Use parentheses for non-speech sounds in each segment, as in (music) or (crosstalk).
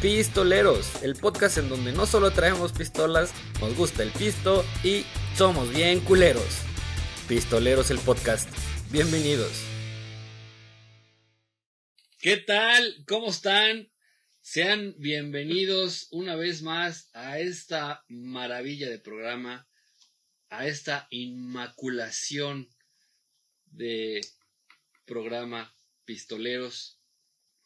Pistoleros, el podcast en donde no solo traemos pistolas, nos gusta el pisto y somos bien culeros. Pistoleros el podcast. Bienvenidos. ¿Qué tal? ¿Cómo están? Sean bienvenidos una vez más a esta maravilla de programa, a esta inmaculación de programa Pistoleros.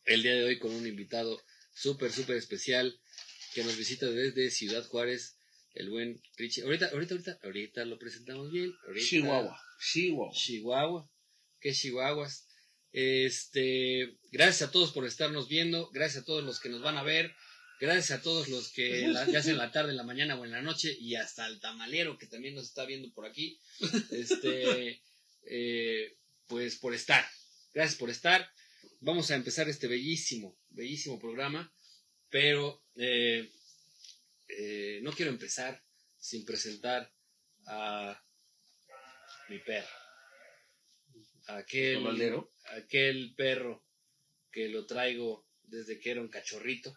El día de hoy con un invitado súper, súper especial que nos visita desde Ciudad Juárez, el buen Richie. Ahorita, ahorita, ahorita, ahorita lo presentamos bien. Ahorita, Chihuahua, Chihuahua. Chihuahua. ¿Qué Chihuahuas? Este, gracias a todos por estarnos viendo, gracias a todos los que nos van a ver, gracias a todos los que la, ya sea en la tarde, en la mañana o en la noche, y hasta el tamalero que también nos está viendo por aquí. Este, eh, pues por estar. Gracias por estar. Vamos a empezar este bellísimo, bellísimo programa, pero eh, eh, no quiero empezar sin presentar a mi perro. Aquel, ¿Tomaldero? aquel perro que lo traigo desde que era un cachorrito.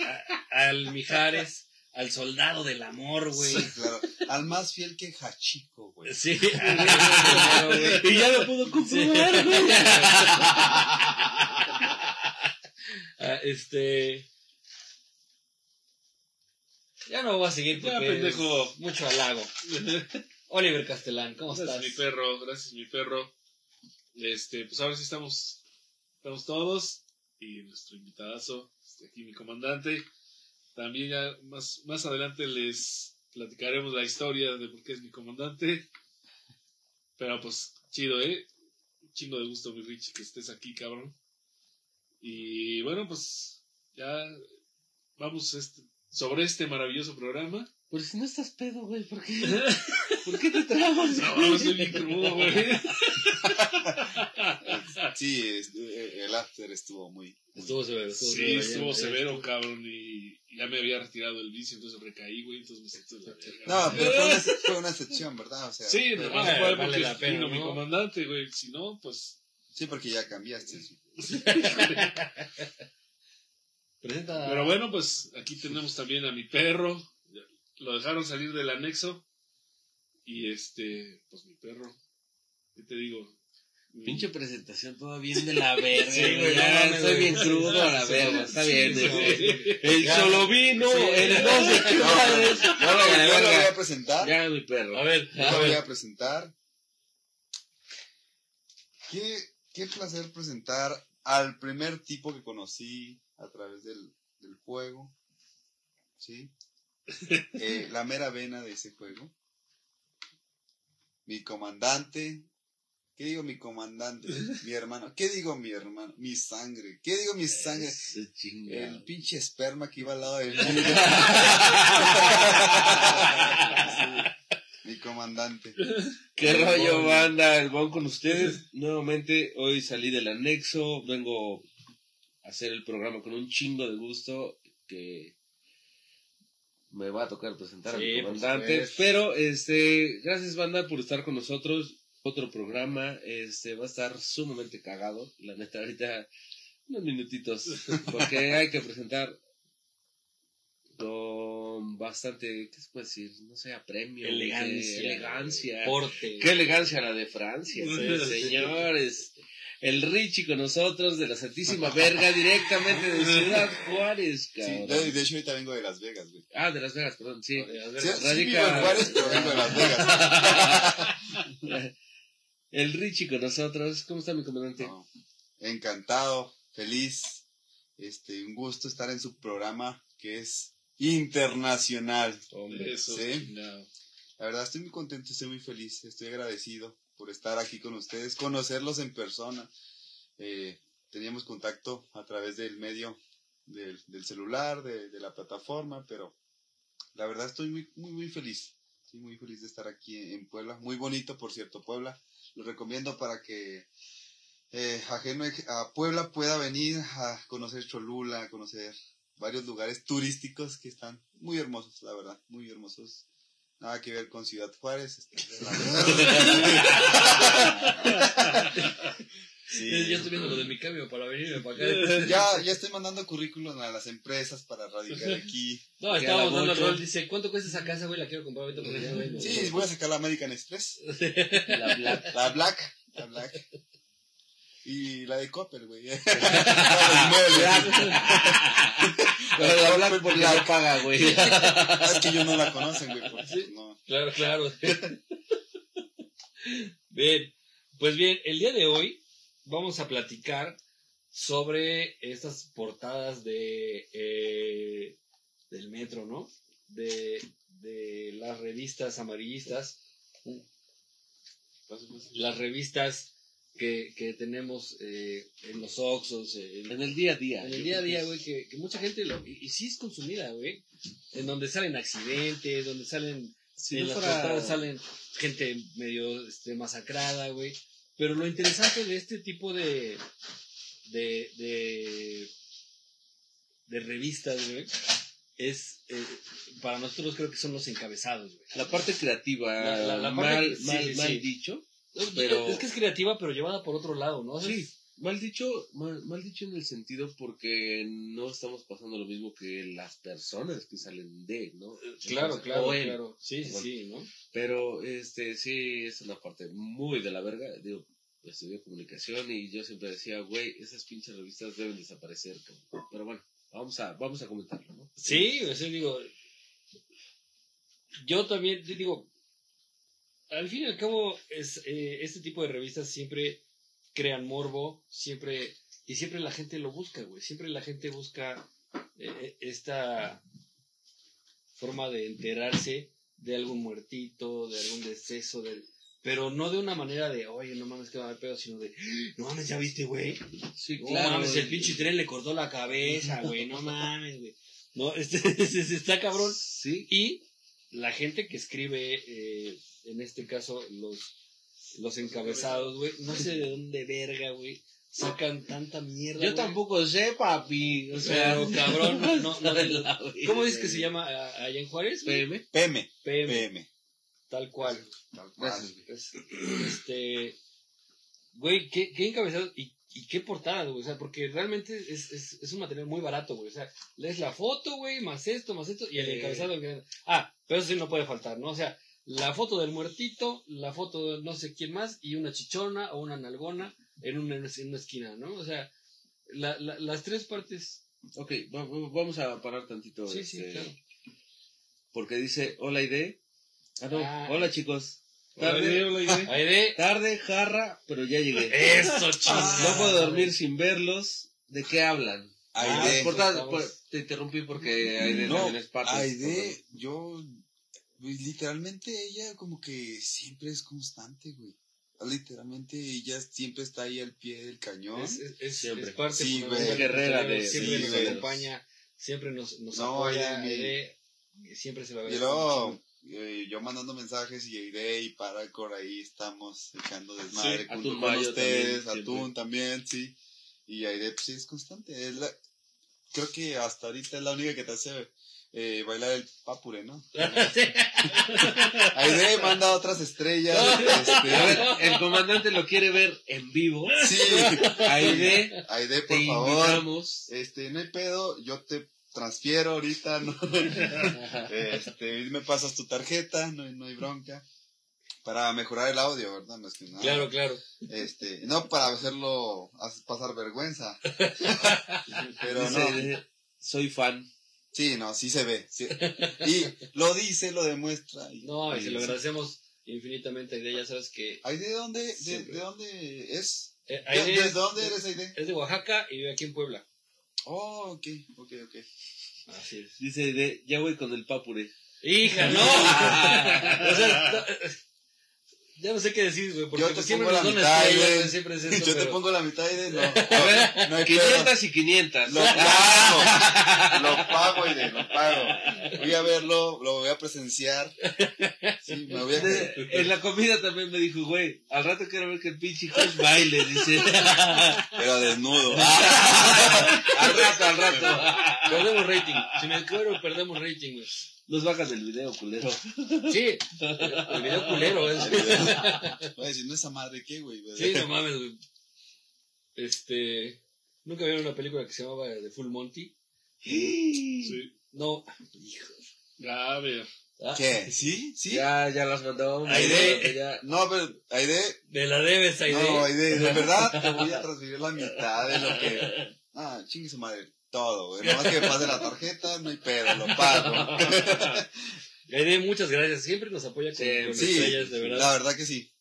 A- al Mijares, al soldado del amor, güey. Sí, claro. Al más fiel que Hachiko, güey. Sí, (laughs) a- Y ya lo pudo comprobar, güey. (laughs) Ah, este. Ya no voy a seguir Ya, porque pendejo. es mucho halago. (laughs) Oliver Castellán, ¿cómo Gracias, estás? mi perro, gracias, mi perro. Este, pues ahora sí estamos, estamos todos. Y nuestro invitadazo, este, aquí mi comandante. También ya más, más adelante les platicaremos la historia de por qué es mi comandante. Pero pues, chido, ¿eh? Un chingo de gusto, mi Rich, que estés aquí, cabrón. Y bueno, pues ya vamos este, sobre este maravilloso programa. Pero si no estás pedo, güey, ¿por qué? (laughs) ¿Por qué te trabas? No, güey? estoy bien crudo, güey. (laughs) Sí, eh, el after estuvo muy. muy- Estuvo severo, estuvo Sí, severo, estuvo ya- severo, cabrón, y ya me había retirado el vicio, entonces recaí, güey, entonces me la verga. No, pero fue una, fue una excepción, ¿verdad? O sea, Sí, vale- fue vale porque la pena, vino mi ¿no? comandante, güey, si no, pues... sí, porque ya cambiaste. (laughs) Presenta. Pero bueno, pues aquí tenemos también a mi perro, lo dejaron salir del anexo, y este, pues mi perro, ¿qué te digo? Pinche presentación toda bien de la (laughs) verga, Sí, güey. no estoy bien crudo a la verga, está sí, bien. sí. El Ya. solo vino, Sí. el no sé qué No, madres. yo lo, yo voy a presentar. Ya, mi perro. A ver, Yo a lo voy a presentar. Qué, qué placer presentar al primer tipo que conocí a través del, del juego. ¿Sí? (laughs) Eh, la mera vena de ese juego. Mi comandante. ¿Qué digo mi comandante? Mi hermano. ¿Qué digo mi hermano? Mi sangre. ¿Qué digo mi sangre? El pinche esperma que iba al lado del mío. (laughs) Mi comandante. (laughs) ¿Qué El rollo, banda? El bon con ustedes. Nuevamente, hoy salí del anexo. Vengo a hacer el programa con un chingo de gusto. Que me va a tocar presentar Sí, a mi comandante. Pero, este, gracias, banda, por estar con nosotros. Otro programa. Este, va a estar sumamente cagado. La neta, ahorita, unos minutitos. Porque (laughs) hay que presentar con bastante, ¿qué se puede decir? No sé, apremio. Elegancia. Elegancia. Porte. Qué elegancia la de Francia, Sí, señores. El Richie con nosotros de la Santísima Verga, directamente de Ciudad Juárez, Sí, cabrón. de, de hecho, ahorita vengo de Las Vegas, güey. Ah, de Las Vegas, perdón, sí. Sí, Radica... sí vivo en Juárez, pero vengo de Las Vegas. (laughs) El Richie con nosotros. ¿Cómo está mi comandante? No, encantado, feliz. Este, un gusto estar en su programa que es internacional. Hombre. Eso, Sí. La verdad estoy muy contento, estoy muy feliz, estoy agradecido por estar aquí con ustedes, conocerlos en persona. Eh, teníamos contacto a través del medio del, del celular, de, de la plataforma, pero la verdad estoy muy, muy, muy feliz. Estoy muy feliz de estar aquí en, en Puebla. Muy bonito, por cierto, Puebla. Lo recomiendo para que eh, ajeno a Puebla pueda venir a conocer Cholula, a conocer varios lugares turísticos que están muy hermosos, la verdad, muy hermosos. Nada que ver con Ciudad Juárez. este. Sí. Ya estoy viendo lo de mi cambio para venirme para acá. (laughs) Ya, ya estoy mandando currículum a las empresas para radicar aquí. No, estábamos dando rol. Dice, ¿cuánto cuesta esa casa, güey? La quiero comprar ahorita porque ya, güey. Sí, voy a sacar la American Express. (laughs) La Black. La Black. La Black. Y la de Copper, güey. (laughs) (laughs) La de la Black porque no paga, güey. Es que yo no la conocen, güey. porque Sí. no. Claro, claro. bien, pues bien, el día de hoy vamos a platicar sobre estas portadas de eh, del metro, ¿no? De, de las revistas amarillistas, las revistas que, que tenemos eh, en los Oxxos, en, En el día a día. en el día a día, güey, que, que mucha gente lo... Y, y sí es consumida, güey. En donde salen accidentes, donde salen... Si en no las fuera- portadas salen gente medio este, masacrada, güey. Pero lo interesante de este tipo de... De... De, de revistas, güey. Es... eh, para nosotros creo que son los encabezados, güey. La parte creativa, La- la- la parte- mal, sí, mal sí. dicho. Pero... Es que es creativa, pero llevada por otro lado, ¿no? Sí, mal dicho, mal, mal dicho en el sentido porque no estamos pasando lo mismo que las personas que salen de, ¿no? Claro, Entonces, claro, claro. Sí, sí, Bueno. sí, ¿no? Pero este sí es una parte muy de la verga. Digo, estudié comunicación y yo siempre decía, güey, esas pinches revistas deben desaparecer. cabrón". Pero bueno, vamos a, vamos a comentarlo, ¿no? Sí, o sea, digo, yo también di- digo, al fin y al cabo, es, eh, este tipo de revistas siempre crean morbo, siempre, y siempre la gente lo busca, güey, siempre la gente busca eh, esta forma de enterarse de algún muertito, de algún deceso, del, pero no de una manera de, oye, no mames, que va a haber pedo, sino de, no mames, ya viste, güey, Sí, no mames, el pinche tren le cortó la cabeza, güey. No mames, güey. No, (laughs) este, este está cabrón. Sí, Y la gente que escribe, eh, en este caso, los, los encabezados, güey, no sé de dónde verga, güey, sacan tanta mierda. yo tampoco sé, papi. O sea, Pero, cabrón, no, no, (laughs) no, de la ¿Cómo dices que se llama a- allá en Juárez? PM. PM. PM, PM. tal cual. Tal cual. Gracias, güey. Este, güey, qué, qué encabezado y, y qué portada, güey. O sea, porque realmente es, es, es un material muy barato, güey. O sea, lees la foto, güey, más esto, más esto, y el Eh. encabezado. Ah, pero eso sí no puede faltar, ¿no? O sea, la foto del muertito, la foto de no sé quién más, y una chichona o una nalgona en una, en una esquina, ¿no? O sea, la, la- las tres partes. Ok, va- va- vamos a parar tantito. Sí, sí, este, claro. Porque dice, hola ID. Ah, no, Ah. hola chicos. Tarde, hola, Idea. Ahí de. tarde, jarra, pero ya llegué. Eso, chingada. No puedo dormir sin verlos. ¿De qué hablan? Ah, Aide. estamos- por- te interrumpí porque Aide No, también es parte. Aide, yo, literalmente ella como que siempre es constante, güey. Literalmente ella siempre está ahí al pie del cañón. Es, es, es- Siempre. es parte Sí, güey. Guerrera de- siempre sí, nos güey. acompaña, siempre nos, nos No, apoya, Aide, siempre se la ve. Y luego, eh, yo mandando mensajes y Aide y Paracor ahí estamos echando desmadre Sí, junto Atún con Mayo ustedes, también, Atún también, sí. Y Aide, pues sí, es constante. Es la, creo que hasta ahorita es la única que te hace eh, bailar el papure, ¿no? (laughs) Aide manda otras estrellas. este, A ver, el comandante lo quiere ver en vivo. sí, Aide, Aide, te por favor. invitamos. Este, no hay pedo, yo te transfiero ahorita, ¿no? (laughs) Este, me pasas tu tarjeta, no, hay- no hay bronca. Para mejorar el audio, ¿verdad? Más que nada. Claro, claro. Este, no para hacerlo pasar vergüenza. (laughs) Pero no. Soy fan. Sí, no, sí se ve. sí. (laughs) Y lo dice, lo demuestra. y- No, y se lo sí. agradecemos infinitamente, Aide, ya sabes que ¿Ay, de dónde, de, dónde es? eh, ¿De, Aide de es, dónde eres, Aide? es de Oaxaca y vive aquí en Puebla. Oh, ok, ok, ok. Así es. Dice, de, ya voy con el papure. ¡Hija, no! (laughs) (laughs) o sea, no, ya no sé qué decir, güey, porque Yo te siempre pongo la mitad, estrellas, güey. güey, siempre es (laughs) eso, Yo te pero- pongo la mitad y de no. (laughs) A ver, no hay pedo. 500 y 500. Lo pago, lo pago y de lo pago. Voy a verlo, lo voy a presenciar. Sí, me voy a De- en la comida también me dijo, güey, al rato quiero ver que el pinche Josh baile, dice. (laughs) pero desnudo. al rato, al rato. Perdemos rating. Si me cuero, perdemos rating, güey. Nos bajas del video, culero. Sí, el video culero es. Voy a decir, no esa madre qué, güey. Sí, no mames, güey. Este. ¿Nunca vieron una película que se llamaba The Full Monty? Sí. No. Hijo. A ver. Ah, ¿Qué? ¿Sí? ¿Sí? Ya, ya las mandamos. Aide. Ya. No, pero Aide, Me la debes, Aide. no, Aide, de verdad te voy a transferir la mitad de lo que... Ah, chingue su madre, todo, güey. Nomás que me pase la tarjeta, no hay pedo, lo pago. (laughs) Aide, muchas gracias. Siempre nos apoya con, Sí, con Sí, estrellas, de verdad. la verdad que sí.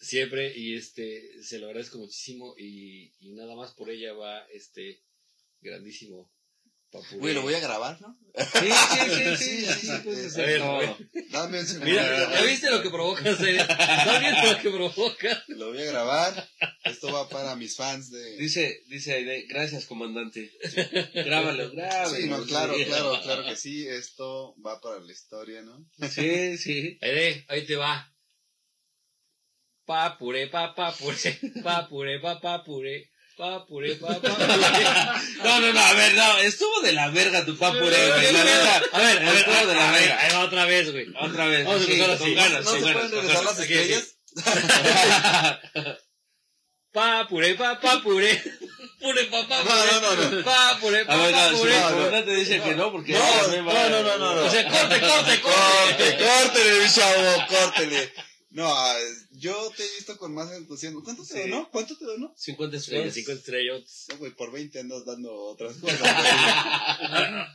Siempre. Y este, se lo agradezco muchísimo. Y, y nada más por ella va este grandísimo. Güey, lo voy a grabar, ¿no? Sí, sí, sí, sí, (laughs) Sí, sí, sí, puedes sí. hacer A ver, todo. Dame un segundo. Mira, ¿ya viste lo que provocas, Aide? ¿Ya viste lo que provoca? Lo voy a grabar. Esto va para mis fans de... Dice, dice Aide, gracias comandante. Grábalo, grábalo. Sí, no, claro, claro, claro que sí. Esto va para la historia, ¿no? Sí, sí. Aide, ahí te va. Pa puré, pa pa puré, pa puré, pa pa puré, pa puré, pa (laughs) pa puré. No, no, no, a ver, no, estuvo de la verga tu papuré, güey. La (laughs) neta. A ver, a ver, Estuvo de la a ver, verga. ahí va otra vez, güey. Otra vez. Vamos a sí, empezar con así. ganas, ¿No con se ganas, pueden regresar las estrellas? (laughs) Pa puré, pa pa puré. Puré, pa pa No, no, no, no. Pa puré, A ver, no, no, no. comandante dice que no, porque No, no, no, no, no, no. O sea, corte, corte, corte. Corte, córtele, mi chavo, córtele. No, ah, yo te he visto con más entusiasmo. ¿Cuánto te Sí. donó? ¿Cuánto te donó? 50 Sí, estrellas. cinco estrellas. No, güey, por 20 andas dando otras (laughs) cosas.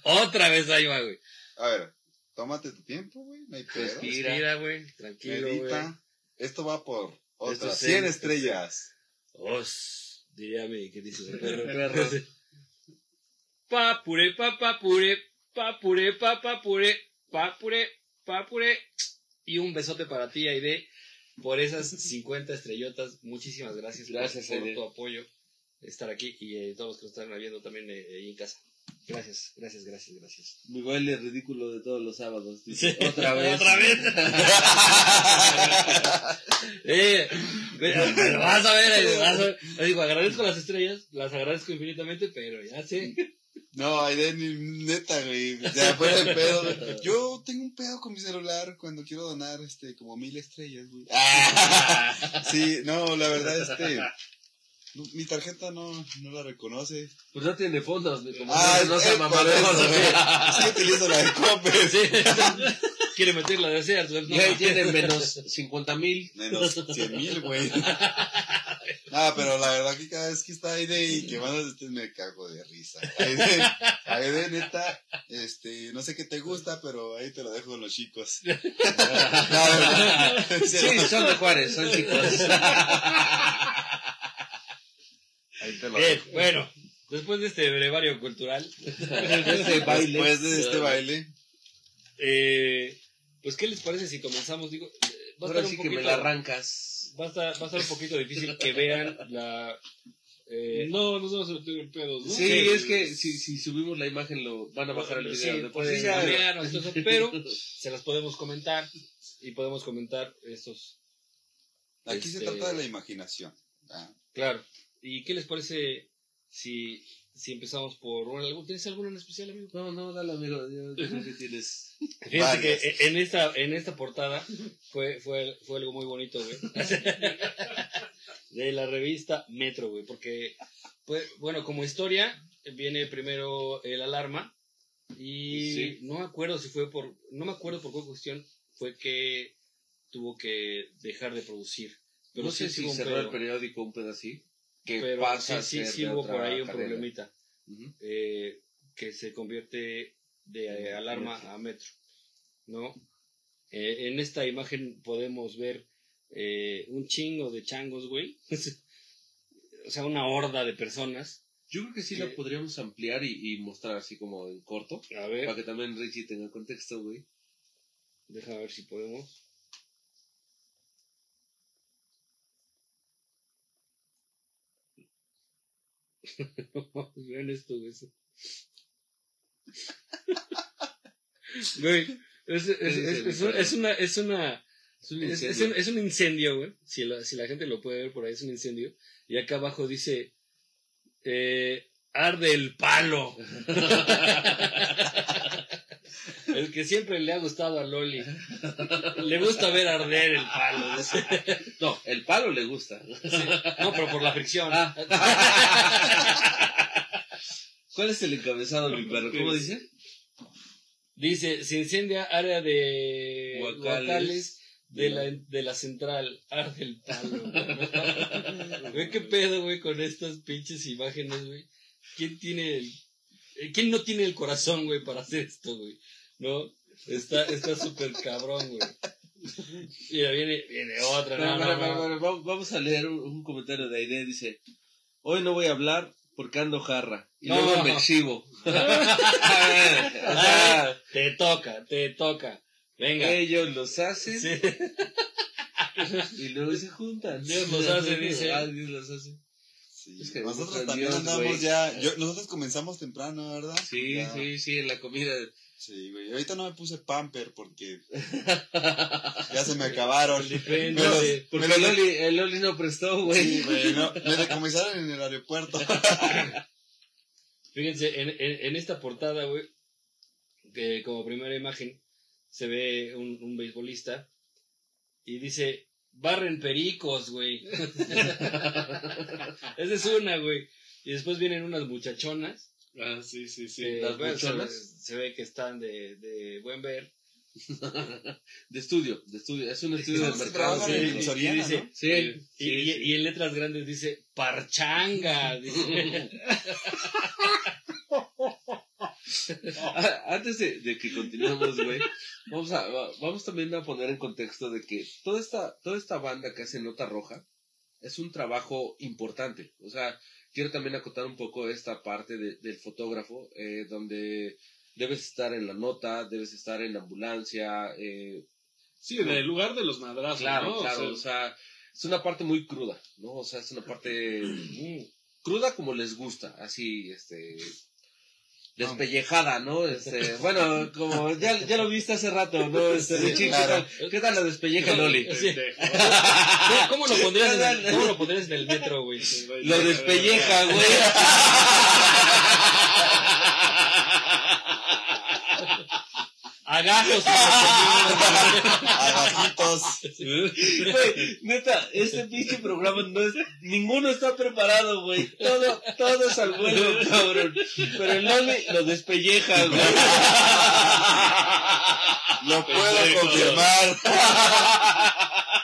Otra vez ahí va, güey. A ver, tómate tu tiempo, güey, no hay pedo. Respira. Respira, güey. Tranquilo, güey. Medita. Esto va por otras es 100 serio. estrellas. Os, diría mi querido (laughs) perro. Perro. Pa puré, pa pa puré, pa puré, pa pa puré, pa puré, pa puré. Y un besote para ti, Aide, por esas (laughs) 50 estrellotas. Muchísimas gracias, por- Gracias, por, tu apoyo, estar aquí y eh, todos los que nos están viendo también eh, ahí en casa. Gracias, gracias, gracias, gracias. Mi baile ridículo de todos los sábados. Sí. Otra (laughs) vez. Otra vez. (laughs) eh, pero, pero vas a ver, vas a ver. Digo, agradezco las estrellas, las agradezco infinitamente, pero ya sé. No, Aide, ni neta, güey. Ya fuera de pedo. güey. Yo tengo un pedo con mi celular cuando quiero donar, este, como mil estrellas, güey. (laughs) Sí, no, la verdad, este. Mi tarjeta no, no la reconoce. Pues no tiene fondos, mi Ah, comandante. no eso, güey. Sí, utilizo la de Coppel. (laughs) Sí. Quiere meterla de Sears, güey. Tiene menos 50 mil. Menos 100 mil, güey. (laughs) Ah, pero la verdad que cada vez que está Aide y que mandas este me cago de risa. Aide, Aide, neta, este, no sé qué te gusta, pero ahí te lo dejo con los chicos. (laughs) En Sí, son de Juárez, son chicos. Ahí te lo Bien, dejo. bueno, después de este brevario cultural, Este baile. Después de este baile, eh, pues, ¿qué les parece si comenzamos? Digo, eh, va a, Ahora estar sí que me la arrancas. Va, a estar, va a estar un poquito difícil que vean la... eh, No, nos vamos a meter en pedos, ¿no? Sí, Sí. es que si, si subimos la imagen lo van a bajar el sí, video. de por pueden sí ya- entonces, pero se las podemos comentar y podemos comentar estos, aquí se Este- trata de la imaginación. Ah, claro. ¿Y qué les parece si, si empezamos por... algún- ¿Tienes alguno en especial, amigo? No, no, dale amigo. Yo, yo creo que tienes. (laughs) Varias. que en esta, en esta portada fue, fue, fue algo muy bonito, güey. De la revista Metro, güey. Porque, pues, bueno, como historia, viene primero el alarma. Y Sí. no me acuerdo si fue por. No me acuerdo por qué cuestión fue que tuvo que dejar de producir. Pero no sí sé si un cerró el pedo. periódico un pedacito. Que Pero pasa sí, a sí, ser sí de hubo otra por ahí un problemita. Eh, que se convierte de eh, alarma Metro. a metro, ¿no? Eh, en esta imagen podemos ver eh, un chingo de changos, güey. (laughs) o sea, una horda de personas. Yo creo que sí ¿Qué? la podríamos ampliar y, y mostrar así como en corto. A ver, Para que también Richie tenga contexto, güey. déjame ver si podemos. (laughs) Vean esto, güey. Güey, es, es- es- es una- es una, un, es un incendio, güey. Si la, si la gente lo puede ver por ahí, es un incendio. Y acá abajo dice: eh, Arde el palo. (laughs) El que siempre le ha gustado a Loli. Le gusta ver arder el palo. No, el palo le gusta. No, pero por la fricción. Ah. ¿Cuál es el encabezado, mi perro? ¿Cómo dice? Dice, se incendia área de Guacales. guacales de la, de la central. Arde el palo. güey. (laughs) Güey, qué pedo, güey, con estas pinches imágenes, güey. ¿Quién tiene el... eh, ¿Quién no tiene el corazón, güey, para hacer esto, güey? ¿No? Está está súper cabrón, güey. Mira, viene, viene otra. Pero, no, vamos- vamos a leer un, un comentario de Aide. Dice: Hoy no voy a hablar porque ando jarra. Y No. luego me exhibo. (laughs) (laughs) o sea, Te toca, te toca. Venga. ellos los hacen Sí. y luego se juntan. Dios los hace, dice. Ah, Dios los hace. Sí, Es que nosotros también Dios, andamos ya. Yo, nosotros comenzamos temprano, ¿verdad? Sí, Ya. sí, sí, en la comida. Sí, güey. Ahorita no me puse pamper porque (laughs) ya se me acabaron. Depende. Me los- de- Porque me el Loli, el Loli no prestó, güey. Sí, güey. No, me decomisaron en el aeropuerto. (laughs) Fíjense, en, en, en esta portada, güey, que como primera imagen se ve un, un beisbolista y dice, barren pericos, güey. (laughs) Esa es una, güey. Y después vienen unas muchachonas. Ah, sí, sí, sí. que, ¿Las bueno, se, buchonas? se ve que están de, de buen ver. (laughs) De estudio, de estudio. Es un estudio del Sí, mercado. Sí, en y- Soriana, y dice- ¿no? sí, sí, y- sí. y en letras grandes dice, parchanga. dice. (laughs) Ah, Antes de, de que continuemos, güey, vamos, a, va- vamos también a poner en contexto de que toda esta, toda esta banda que hace Nota Roja es un trabajo importante. O sea, quiero también acotar un poco esta parte de- del fotógrafo, eh, donde debes estar en la nota, debes estar en la ambulancia. Eh, Sí, del lugar de los madrazos, claro, ¿no? O claro, sea, o sea, es una parte muy cruda, ¿no? O sea, es una parte cruda como les gusta, así, este, despellejada, ¿no? Este, (laughs) bueno, como ya, ya lo viste hace rato, ¿no? Este, Sí, claro. ¿qué, tal, ¿qué tal la despelleja Loli? Sí. ¿Cómo, cómo lo pondrías en el, cómo lo pondrías en el metro, güey? Lo despelleja, güey. (laughs) Agajos. Abajitos. Güey, neta, este pinche programa no es, ninguno está preparado, güey. Todo, todo es al vuelo, (laughs) cabrón. Pero el Loli lo despelleja, güey. Lo puedo confirmar.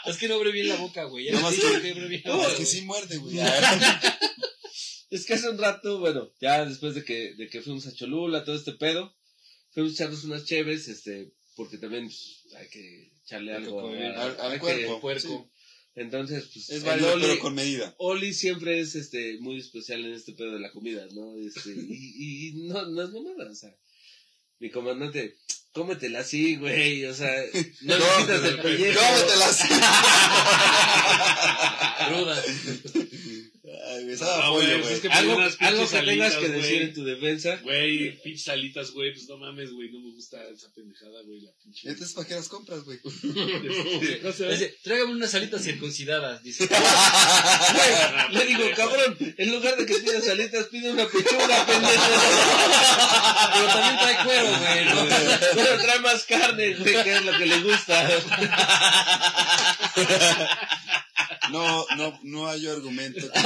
Es que no abre bien la boca, güey. Ya No, digo que- abre bien la No, boca, es que sí muerde, güey. (laughs) Es que hace un rato, bueno, ya después de que, de que fuimos a Cholula, todo este pedo, fuimos a echarnos unas cheves, este, porque también pues, hay que echarle Hay que algo comer. a- Al- al que- cuerpo. Puerco. Entonces, pues, Es válido, Oli, pero con medida. Oli siempre es este muy especial en este pedo de la comida, ¿no? Este, y, y no, no es mamada, o sea, mi comandante, cómetela así, güey, o sea, (laughs) no le No, quitas el pellejo. (laughs) Cómetela así. Ah, pollo, güey, güey. es que- Algo, algo que tengas que decir en tu defensa. Güey, pinches salitas, güey, pues no mames, güey, no me gusta esa pendejada, güey, la pinche. Entonces, ¿para qué las compras, güey? No sé. Dice, tráigame unas alitas circuncidadas. Dice, (laughs) Güey, le digo, (laughs) cabrón, en lugar de que pidas salitas, pide una pechuga, pendejo. pero también trae cuero, güey. ¿no? (laughs) Pero trae más carne, güey, que es lo que le gusta. No, no, no hay argumento. que.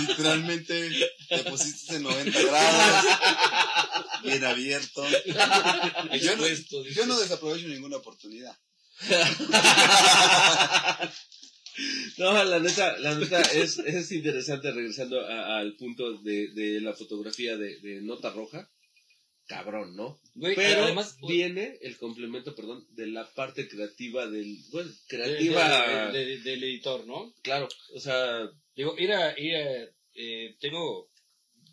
Literalmente te pusiste en 90 grados, bien abierto. Yo no, yo desaprovecho ninguna oportunidad. (laughs) No, la neta, la neta es, es interesante regresando a- al punto de, de la fotografía de, de nota roja. Cabrón, ¿no? Güey, Pero además, güey, viene el complemento, perdón, de la parte creativa del, bueno, creativa, de- de- del editor, ¿no? claro, o sea, Digo, ir a, ir a- eh, tengo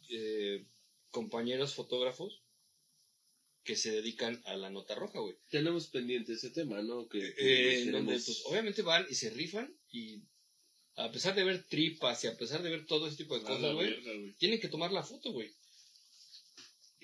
eh, compañeros fotógrafos que se dedican a la nota roja, güey. tenemos pendiente ese tema, ¿no? Que, que Eh, queremos- donde, pues, obviamente van y se rifan y a pesar de ver tripas y a pesar de ver todo ese tipo de cosas, güey. tienen que tomar la foto, güey.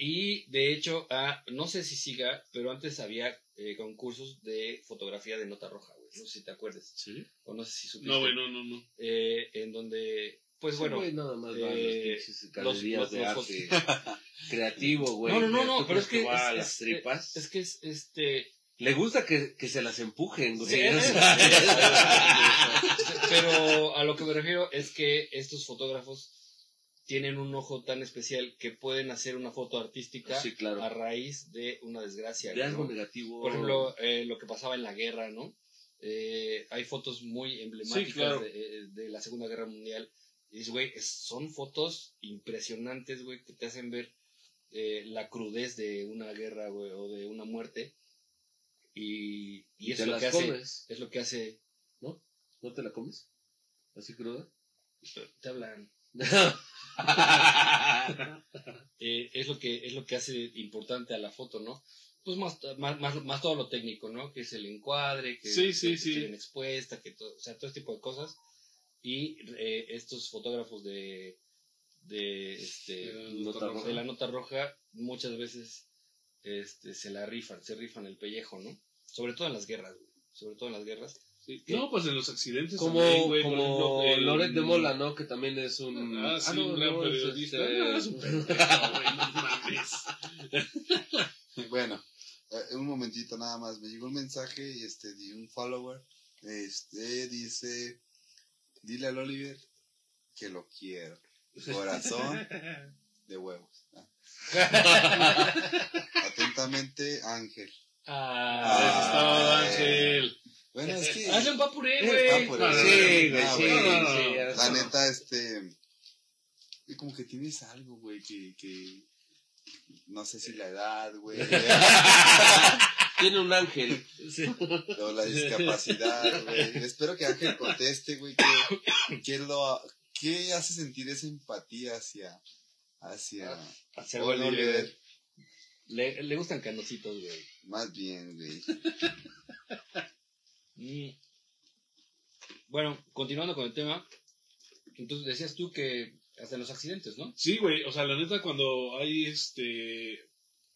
Y de hecho, ah, no sé si siga, pero antes había eh, concursos de fotografía de nota roja, güey. No sé si te acuerdas. ¿Sí? O no sé si supiste. No, güey, no, no, no. Eh, en donde pues bueno, güey nada más eh, los- los- de los arte (laughs) creativo, güey. No, no, no, ¿Tú no, pero es que va a es- las es- tripas. es que es este Le gusta que, que se las empujen, güey. Sí, (laughs) es- (laughs) Pero a lo que me refiero es que estos fotógrafos tienen un ojo tan especial que pueden hacer una foto artística Sí, claro. a raíz de una desgracia. de algo negativo. Por ejemplo, eh, lo que pasaba en la guerra, ¿no? Eh, hay fotos muy emblemáticas Sí, claro. de, eh, de la Segunda Guerra Mundial. Y dices, güey, son fotos impresionantes, güey, que te hacen ver eh, la crudez de una guerra, güey, o de una muerte. Y, y y es lo que hace, comes. es lo que hace, ¿No? ¿No te la comes? ¿Así cruda? te hablan. (laughs) (laughs) eh, es lo que es lo que hace importante a la foto, ¿no? Pues más, más, más, más todo lo técnico, ¿no? Que es el encuadre, que, Sí, sí, que sí. expuesta, que todo, o sea, todo este tipo de cosas. Y eh, estos fotógrafos de, de, este, De la nota de roja. la nota roja muchas veces este, se la rifan, se rifan el pellejo, ¿no? Sobre todo en las guerras, güey. Sobre todo en las guerras. No, pues en los accidentes Como, también, güey. como ejemplo, el- Loret de Mola, ¿no? Que también es un... Ah, sí, no, un gran no, es periodista. este- No, es güey, no mames. (laughs) Bueno, eh, un momentito nada más. Me llegó un mensaje y este, de un follower. Este dice: Dile al Oliver que lo quiero. Corazón de huevos. Ah. (laughs) Atentamente, Ángel. Ah, Eso es todo, Ay. Ángel. Bueno, es que. Hazle un papuré, güey. Sí, Ah, sí, sí, La neta, este. y Como que tienes algo, güey, que, que. No sé si la edad, güey. (laughs) Tiene un ángel. Sí. o la discapacidad, güey. Espero que Ángel conteste, güey, que, que lo, ¿qué hace sentir esa empatía hacia, hacia Hacia el buen Oliver? Oliver. Le, le gustan canositos, güey. Más bien, güey. Mm. Bueno, continuando con el tema. Entonces decías tú que hasta los accidentes, ¿no? Sí, güey, o sea, la neta, cuando hay este,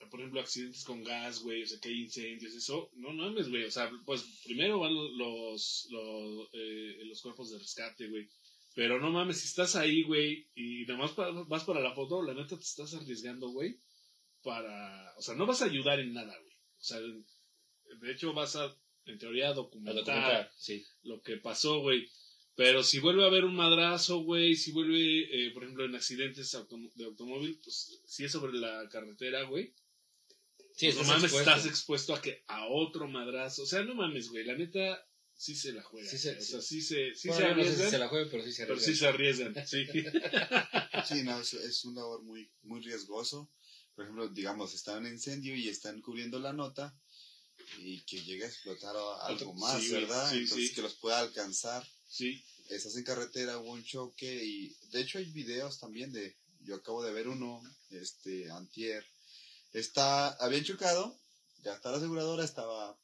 por ejemplo, accidentes con gas, güey, o sea, que hay incendios, eso, no mames, güey, o sea, pues primero van los, los, eh, los cuerpos de rescate, güey. Pero no mames, si estás ahí, güey, y nada más vas para la foto, la neta te estás arriesgando, güey, para, o sea, no vas a ayudar en nada, güey. O sea, de hecho vas a, en teoría, A documentar documentar, sí. lo que pasó, güey. Pero si vuelve a haber un madrazo, güey, si vuelve, eh, por ejemplo, en accidentes autom- de automóvil, pues si es sobre la carretera, güey. Sí, pues, no mames, expuesto. estás expuesto a que a otro madrazo. O sea, no mames, güey, la neta sí se la juega. Sí se- o sea, sí se, sí Bueno, se yo no sé si arriesgan, se la juegue, pero sí se pero arriesgan. sí se arriesgan, sí. (laughs) Sí, no, es, es un labor muy, muy riesgoso. Por ejemplo, digamos, está en incendio y están cubriendo la nota y que llegue a explotar algo más, sí, ¿verdad? sí, Entonces, sí. que los pueda alcanzar. Sí, Estás en carretera, hubo un choque y de hecho hay videos también de, yo acabo de ver uno, este, antier. Está, habían chocado, ya está la aseguradora, estaba,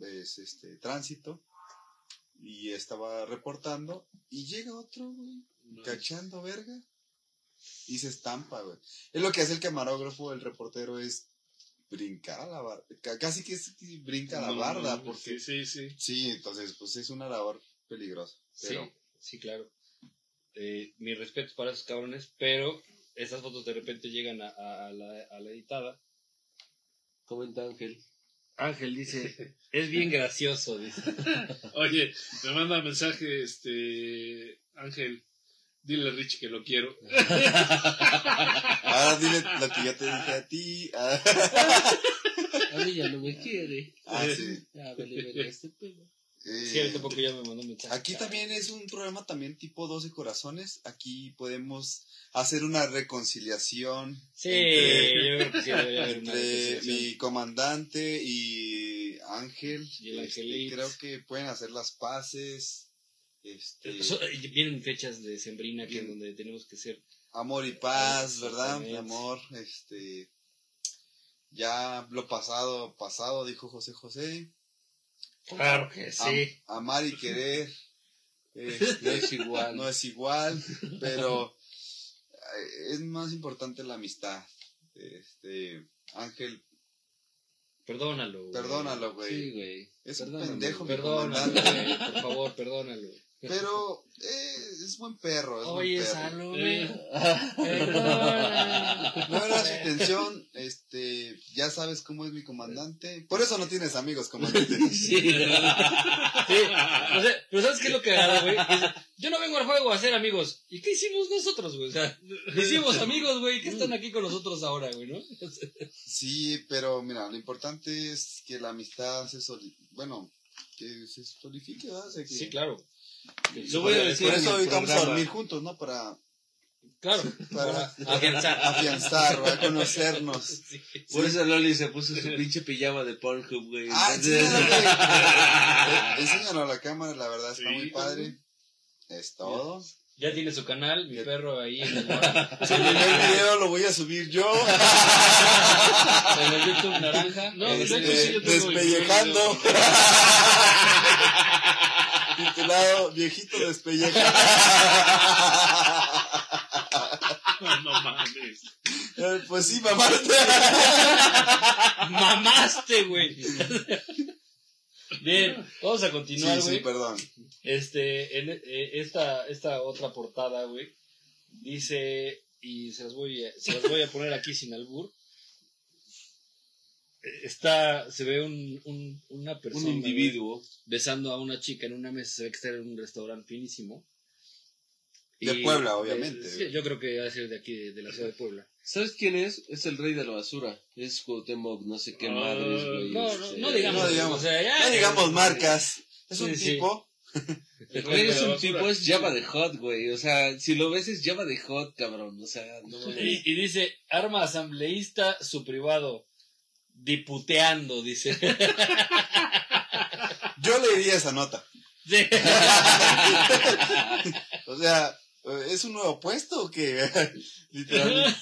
es, este, tránsito y estaba reportando y llega otro, güey, no, cachando verga y se estampa, güey. Es lo que hace el camarógrafo, el reportero es brincar a la barda, casi que es brinca a la no, barda, no, porque Sí, sí, sí. sí, entonces pues es una labor peligrosa, pero Sí, sí, claro. Eh, mi respeto para esos cabrones, pero esas fotos de repente llegan a, a- a la, a la editada. Comenta Ángel. Ángel dice, (laughs) es bien gracioso, dice. (laughs) Oye, me manda mensaje, este, Ángel, dile a Rich que lo quiero. ahora dile lo que yo te dije a ti. Ah, A mí ya no me quiere. ah, sí. Ya, vale, vale, (laughs) este pedo. Eh, Sí, ahorita poco ya me mandó mensaje. Aquí también es un programa también tipo 12 corazones. Aquí podemos hacer una reconciliación Sí, entre, yo creo que sí haber entre mi comandante y Ángel. Y el Este, creo que pueden hacer las paces. Este, So- eh, vienen fechas de Sembrina que donde tenemos que ser amor y paz, ¿verdad? Exactamente. Amor, este. Ya lo pasado, pasado, dijo José José. Claro que Am- sí. amar y querer. este, (laughs) No es igual. no es igual, pero eh, es más importante la amistad. Este, Ángel, Perdónalo. güey. perdónalo, güey. Sí, güey. Es un pendejo, mi Perdónalo, güey, por favor, perdónalo. Pero eh, es buen perro. Es Oye, buen perro. Salome. Eh. No era su intención, este, ya sabes cómo es mi comandante. Por eso no tienes amigos, comandante. (laughs) Sí. Sí, o sea, pero ¿sabes qué es lo que agarra, güey? Yo no vengo al juego a hacer amigos. ¿Y qué hicimos nosotros, güey? O sea, hicimos amigos, güey, que están aquí con nosotros ahora, güey, ¿no? Sí, pero mira, lo importante es que la amistad se soli bueno, que se solidifique, ¿verdad? O sea, que- Sí, claro. Lo voy a decir Por eso hoy vamos a dormir juntos, ¿no? Para, Claro. para Afianzar. (laughs) afianzar, ¿verdad? conocernos. (laughs) Sí. Por eso Loli se puso su pinche pijama de Pornhub, güey. Ah, enséñalo. (laughs) Enséñalo a la cámara, la verdad está Sí, muy padre. Es todo. Ya tiene su canal, mi perro ahí en el, Su primer video lo voy a subir yo. en el YouTube naranja. No, Este, sí, yo tengo mi despellejando. Titulado Viejito despellejando. No mames. Eh, Pues sí, mamá. Mamaste, güey. Bien, vamos a Sí, continuar, sí, güey. perdón. Este, en, eh, esta, esta otra portada, güey, dice, y se las voy a, se las voy a poner aquí sin albur. Está, se ve un, un- una persona. un individuo. besando a una chica en una mesa, se ve que está en un restaurante finísimo. De Puebla, obviamente. yo creo que va a ser de aquí, de, de la ciudad de Puebla. ¿Sabes quién es? Es el rey de la basura. Es Cuauhtémoc, no sé qué Ah, madres, güey. No, no, este, no digamos. No digamos. o sea, ya- No digamos marcas. Es Sí, un sí. tipo. El rey es un tipo, es Java de Hot, güey. O sea, si lo ves es Java de Hot, cabrón. O sea, no. Y, y dice, arma asambleísta, su privado. Diputeando, dice. (laughs) Yo leería esa nota. Sí. (laughs) O sea, ¿es un nuevo puesto o qué? (laughs) Literalmente.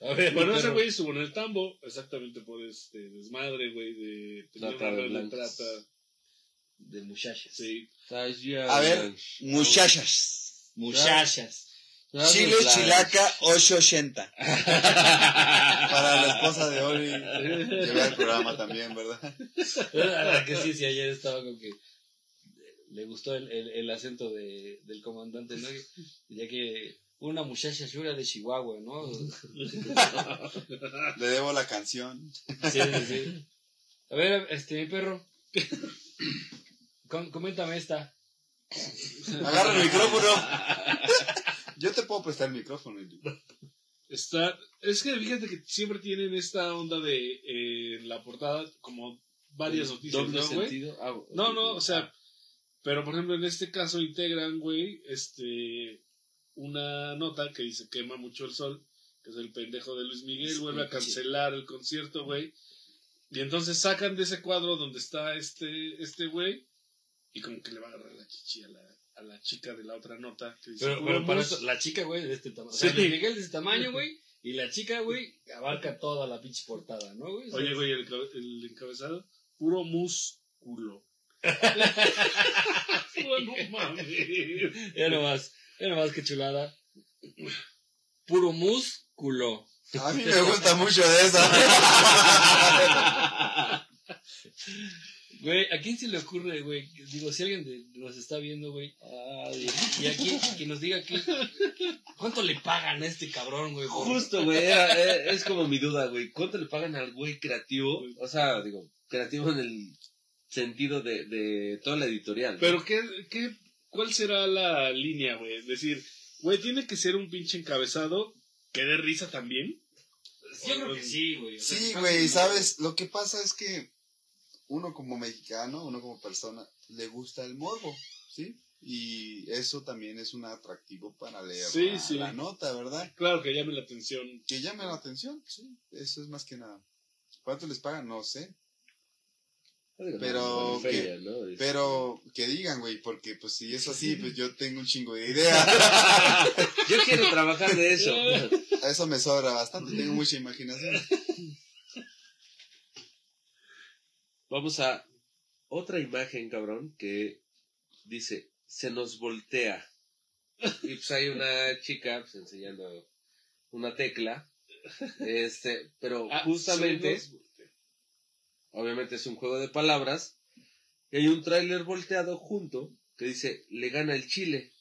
A ver, Bueno, ese pero- güey estuvo en el tambo, exactamente por este desmadre, güey, de tener Trata una de de trata. De muchachas. Sí. A ver, muchachas. Muchachas. Chile Chilaca 880. (laughs) Para la esposa de Oli. Que vea el programa también, ¿verdad? Que sí, sí, ayer estaba con que le gustó el, el, el acento de, del comandante, ¿no? Ya que una muchacha chula de Chihuahua, ¿no? (laughs) Le debo la canción. Sí, sí, sí. A ver, este, mi perro. Com- coméntame esta. Agarra el micrófono. Yo te puedo prestar el micrófono. Eli. Está, es que fíjate que siempre tienen esta onda de eh, en la portada como varias noticias, Doble ¿no, güey? sentido. Ah, No, no, o sea, ah, pero por ejemplo en este caso integran, güey, este, una nota que dice quema mucho el sol, que es el pendejo de Luis Miguel, vuelve a cancelar el concierto, güey, y entonces sacan de ese cuadro donde está este, este güey, y como que le va a agarrar la chichi a la, a la chica de la otra nota, que dice, Pero, "Puro pero para mus". eso, la chica, güey, de este tamaño. O sea, Sí. Miguel de este tamaño, güey. Y la chica, güey, abarca toda la pinche portada, ¿no, güey? Oye, güey, el, el encabezado, puro músculo. (laughs) no mames. Ya nomás, ya nomás que chulada. Puro músculo. A mí me gusta mucho de esa. Güey, ¿a quién se le ocurre, güey? Digo, si alguien de- nos está viendo, güey. Y aquí, que nos diga que, cuánto le pagan a este cabrón, güey. por- Justo, güey, es como mi duda, güey. ¿Cuánto le pagan al güey creativo? O sea, digo, creativo en el sentido de, de toda la editorial. ¿no? Pero, ¿qué, qué, ¿cuál será la línea, güey? Es decir, güey, tiene que ser un pinche encabezado que dé risa también. Yo creo que sí, güey. O sea, Sí, güey, ¿sabes? Lo que pasa es que uno como mexicano, uno como persona, le gusta el morbo, ¿sí? Y eso también es un atractivo para leer Sí, la, sí. la nota, ¿verdad? Claro que llame la atención. Que llame la atención, sí. Eso es más que nada. ¿Cuánto les pagan? No sé. Pero que- feria, ¿no? Es- Pero que digan, güey, porque pues si es así, pues yo tengo un chingo de (laughs) idea. Yo quiero trabajar de eso. (laughs) Eso me sobra bastante, tengo mucha imaginación. Vamos a otra imagen, cabrón, que dice, se nos voltea. (laughs) Y pues hay una chica pues, enseñando una tecla. Este, pero Ah, justamente, obviamente es un juego de palabras. Y hay un tráiler volteado junto, que dice, le gana el chile.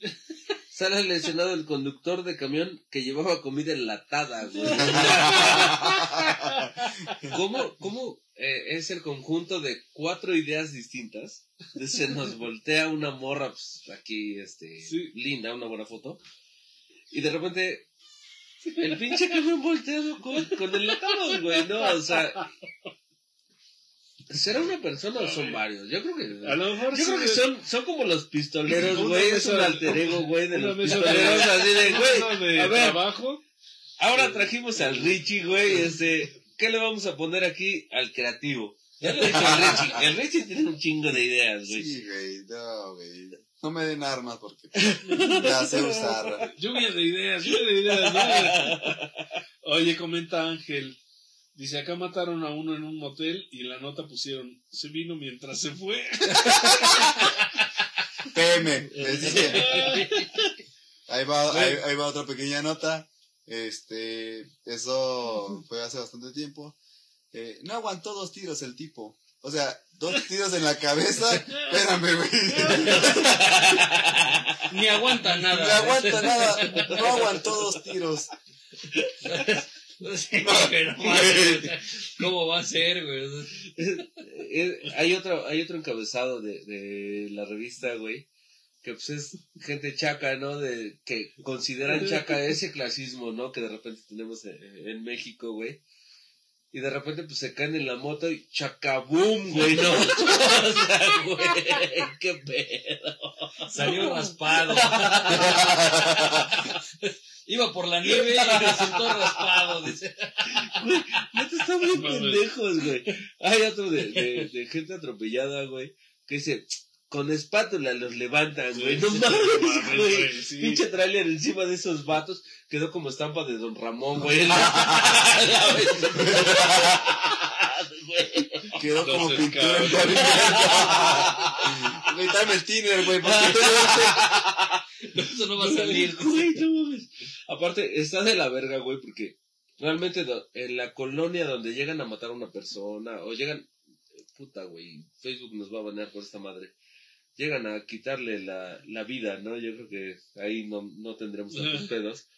(laughs) Sale lesionado el conductor de camión que llevaba comida enlatada, güey. (laughs) ¿Cómo, cómo eh, es el conjunto de cuatro ideas distintas? Se nos voltea una morra, pues, aquí, este, Sí. linda, una buena foto. Y de repente, el pinche camión volteado con, con enlatados, güey, ¿no? O sea, ¿será una persona o son varios? Yo creo que... A lo mejor Yo creo que son, son como los pistoleros, güey. Es un alter ego, güey, de los pistoleros. Así de, güey. A ver, trabajo. ahora trajimos al Richie, güey. Este, ¿qué le vamos a poner aquí al creativo? Ya al Richie. El Richie tiene un chingo de ideas, güey. Sí, güey, no, güey. No me den armas porque ya sé (laughs) usar. Lluvia de ideas, lluvia de ideas. ¿no? (laughs) Oye, comenta Ángel. Dice, acá mataron a uno en un motel y en la nota pusieron, se vino mientras se fue. (laughs) PM, les dije. (laughs) Ahí va, ahí, ahí va otra pequeña nota. Este, eso fue hace bastante tiempo. Eh, no aguantó dos tiros el tipo. O sea, dos tiros en la cabeza. (laughs) Espérame, güey. Ni aguanta nada. No aguanta nada. No aguantó dos tiros. Sí, pero, (laughs) ¿Cómo va a ser, güey? Hay otro, hay otro encabezado de, de la revista, güey. Que pues es gente chaca, ¿no? De, que consideran chaca ese clasismo, ¿no? Que de repente tenemos en, en México, güey. Y de repente pues se caen en la moto y chacabum, güey, ¿no? (laughs) o sea, güey, qué pedo. Salió raspado. (laughs) Iba por la nieve y resultó raspado. Dice. Neta, están bien Mames. pendejos, güey. Hay otro de, de, de gente atropellada, güey, que dice, con espátula los levantan, güey. No mames, güey. güey. Pinche trailer encima de esos vatos quedó como estampa de Don Ramón, güey. Güey. (laughs) Quedó como pintura en. Güey, dame el tiner, güey. (laughs) no- Eso no va a salir. Güey, no mames. Aparte, está de la verga, güey, porque realmente en la colonia donde llegan a matar a una persona, o llegan, puta, güey, Facebook nos va a banear por esta madre. Llegan a quitarle la, la vida, ¿no? Yo creo que ahí no, no tendremos tantos pedos.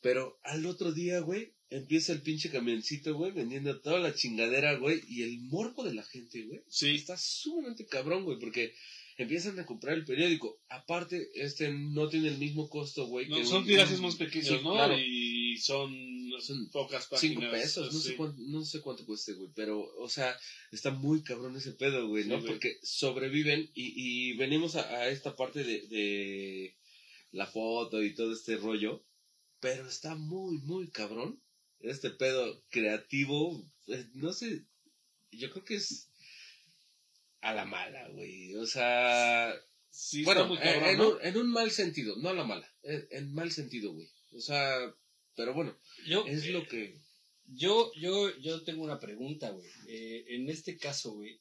Pero al otro día, güey, empieza el pinche camioncito, güey, vendiendo toda la chingadera, güey, y el morbo de la gente, güey, Sí, está sumamente cabrón, güey, porque empiezan a comprar el periódico. Aparte, este no tiene el mismo costo, güey. no, que son tirajes más pequeños, Sí, ¿no? claro. Y son, Son pocas páginas. Cinco pesos, no, sí. sé cuánto, no sé cuánto cueste, güey, pero, o sea, está muy cabrón ese pedo, güey, ¿no? Sí, güey. Porque sobreviven y, y venimos a, a esta parte de, de la foto y todo este rollo, pero está muy, muy cabrón. Este pedo creativo, eh, no sé, yo creo que es a la mala, güey, o sea, Sí, bueno, eh, cabrón, en, ¿no? un, en un mal sentido, no a la mala, en, en mal sentido, güey, o sea, pero bueno, Yo, es lo que... yo, yo, yo tengo una pregunta, güey. Eh, en este caso, güey,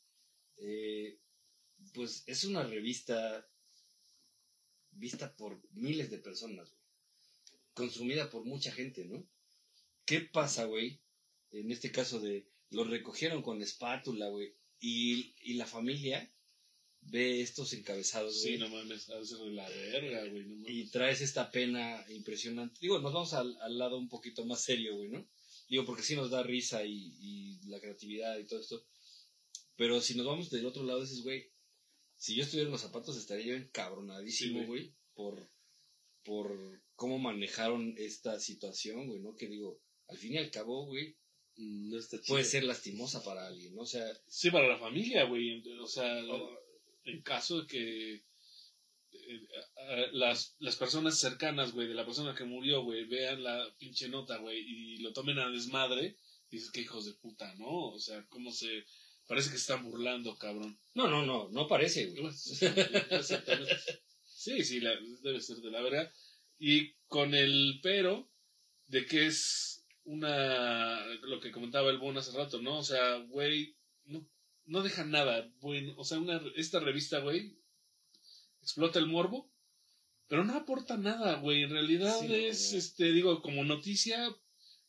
eh, pues es una revista vista por miles de personas, güey. Consumida por mucha gente, ¿no? ¿Qué pasa, güey? En este caso de lo recogieron con espátula, güey. Y, y la familia ve estos encabezados, güey. Sí, no mames, a veces de la verga, güey. No mames. y traes esta pena impresionante. Digo, nos vamos al, al lado un poquito más serio, güey, ¿no? Digo, porque sí nos da risa y, y la creatividad y todo esto. Pero si nos vamos del otro lado, dices, güey, si yo estuviera en los zapatos estaría yo encabronadísimo, Sí, güey. güey, por, por cómo manejaron esta situación, güey, ¿no? Que digo, al fin y al cabo, güey, No está chido. puede ser lastimosa para alguien, ¿no? O sea, Sí, para la familia, güey. O sea, Oh. en caso de que eh, las, las personas cercanas, güey, de la persona que murió, güey, vean la pinche nota, güey, y lo tomen a desmadre, dices que hijos de puta, ¿no? O sea, cómo se... Parece que se están burlando, cabrón. no, no, no, no parece, güey. Exactamente. Sí, sí, la- debe ser de la verga. Y con el pero de que es una, lo que comentaba el Bon hace rato, ¿no? O sea, güey, no, no deja nada bueno. O sea, una, esta revista, güey, explota el morbo, pero no aporta nada, güey. En realidad Sí, es, güey. este, digo, como noticia,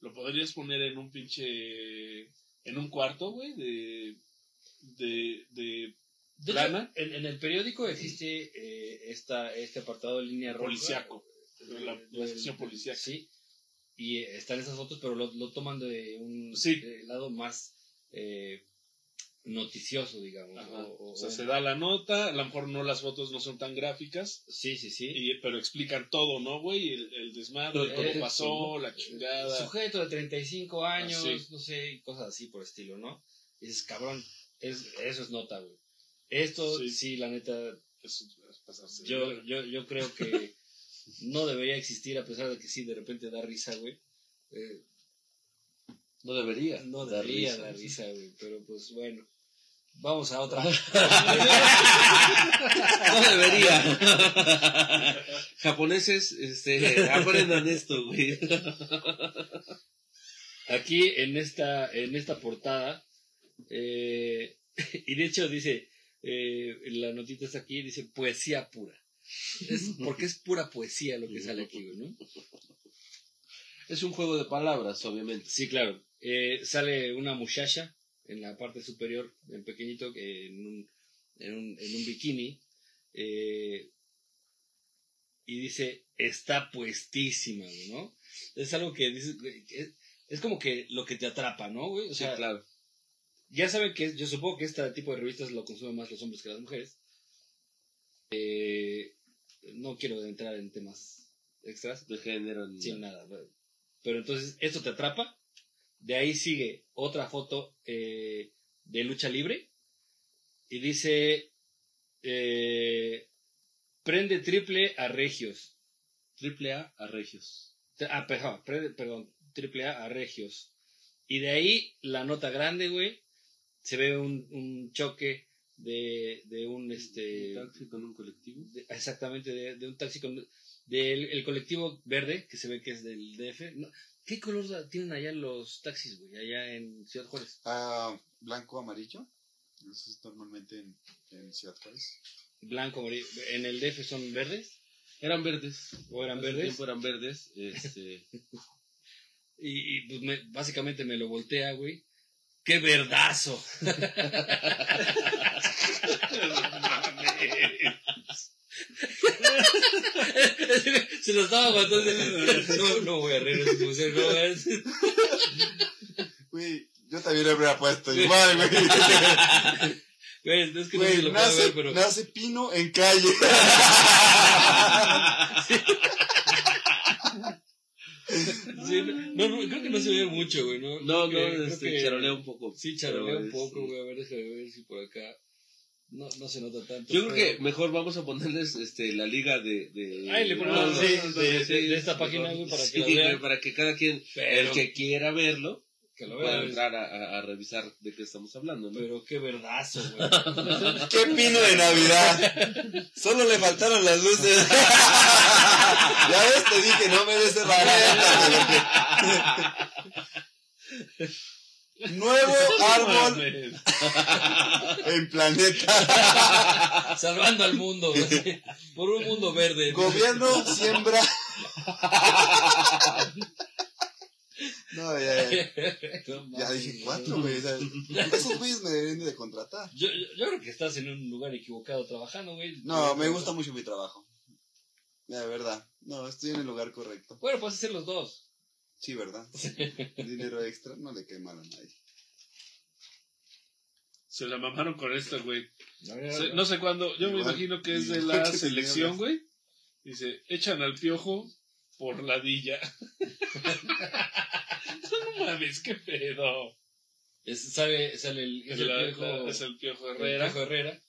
lo podrías poner en un pinche, en un cuarto, güey, de, de, de De hecho, en, en el periódico existe eh, esta, este apartado de línea roja. Policiaco. Eh, La- sección policiaca. Sí. Y eh, están esas fotos, pero lo, lo toman de un Sí. eh, lado más eh, noticioso, digamos. O- o- O sea, se da la nota, a lo mejor no las fotos no son tan gráficas, Sí, sí, sí. y- pero explican todo, ¿no, güey? El, el desmadre, Todo el cómo contexto, pasó, la chingada. Sujeto de 35 años, Ah, sí. no sé, y cosas así por estilo, ¿no? Y dices, cabrón, es, eso es nota, güey. Esto, Sí. sí, la neta, es pasarse yo, yo, yo creo que (laughs) no debería existir, a pesar de que sí, de repente da risa, güey. Eh, No debería. no dar debería risa. dar risa, güey, pero pues bueno. Vamos a otra. (laughs) No debería. Japoneses, este, aprendan esto, güey. Aquí en esta, en esta portada, eh, (laughs) y de hecho dice, eh, la notita está aquí, dice poesía pura. Es, (laughs) porque es pura poesía lo que sale aquí, ¿no? Es un juego de palabras, obviamente. Sí, claro. Eh, sale una muchacha en la parte superior, en pequeñito, en un, en un, en un bikini, eh, y dice, está puestísima, ¿no? Es algo que güey, es, es como que lo que te atrapa, ¿no, güey? O Sí, sea, claro. ya saben que yo supongo que este tipo de revistas lo consumen más los hombres que las mujeres. Eh, no quiero entrar en temas extras, De género. ni sin nada. nada. Pero entonces, esto te atrapa. De ahí sigue otra foto eh, de lucha libre. Y dice, eh, prende triple a Regios. Triple A a Regios. Ah, perdón, perdón, triple A a Regios. Y de ahí la nota grande, güey. Se ve un, un choque de, de un, este... Un taxi con un colectivo. de- exactamente, de, de un taxi con... Del el colectivo verde, que se ve que es del DF. No, ¿Qué color tienen allá los taxis, güey? Allá en Ciudad Juárez. Ah, blanco, amarillo. Eso es normalmente en, en Ciudad Juárez. Blanco, amarillo. ¿En el DF son verdes? Eran verdes. ¿O eran Hace verdes? tiempo eran verdes. Este, (laughs) Y, y, pues me- básicamente me lo voltea, güey. ¡Qué verdazo! (laughs) Se lo estaba aguantando. No, no voy a reír, museo, no es. Güey, yo también le habría puesto igual, güey. Güey, es que no Güey, se lo puedo nace, ver, pero. nace pino en calle. Sí, no, no, creo que no se ve mucho, güey, ¿no? no, no, este, que- charolea un poco. Sí, charolea un poco, güey. A ver, déjame ver si por acá. No, no se nota tanto. Yo creo pero- que mejor vamos a ponerles este, la liga de. de Ahí le ponemos, no, sí, no, no, de- sí, de- de esta página, güey, para que Sí, la vean. güey, para que cada quien, Pero, el que quiera verlo, que lo pueda entrar a, a- a revisar de qué estamos hablando. ¿no? Pero qué verdazo, güey. (laughs) ¡Qué pino de Navidad! Solo le faltaron las luces. (laughs) ya ves, te dije, no me des herramientas. Nuevo árbol (laughs) en planeta. Salvando al mundo, güey. Por un mundo verde. Gobierno (laughs) siembra. No, ya, ya. Ya dije cuatro, güey. o sea, esos güeyes me deberían de contratar. Yo, yo, yo creo que estás en un lugar equivocado trabajando, güey. No, me gusta mucho mi trabajo. La verdad. No, estoy en el lugar correcto. Bueno, puedes hacer los dos. Sí, ¿verdad? Dinero extra no le cae mal a nadie. Se la mamaron con esto, güey. No sé cuándo, yo me imagino que es de la selección, güey. Dice, echan al piojo por ladilla. (laughs) no mames, qué pedo. Es- sale, sale el, es Es, el la- es el piojo el Herrera. Herrera.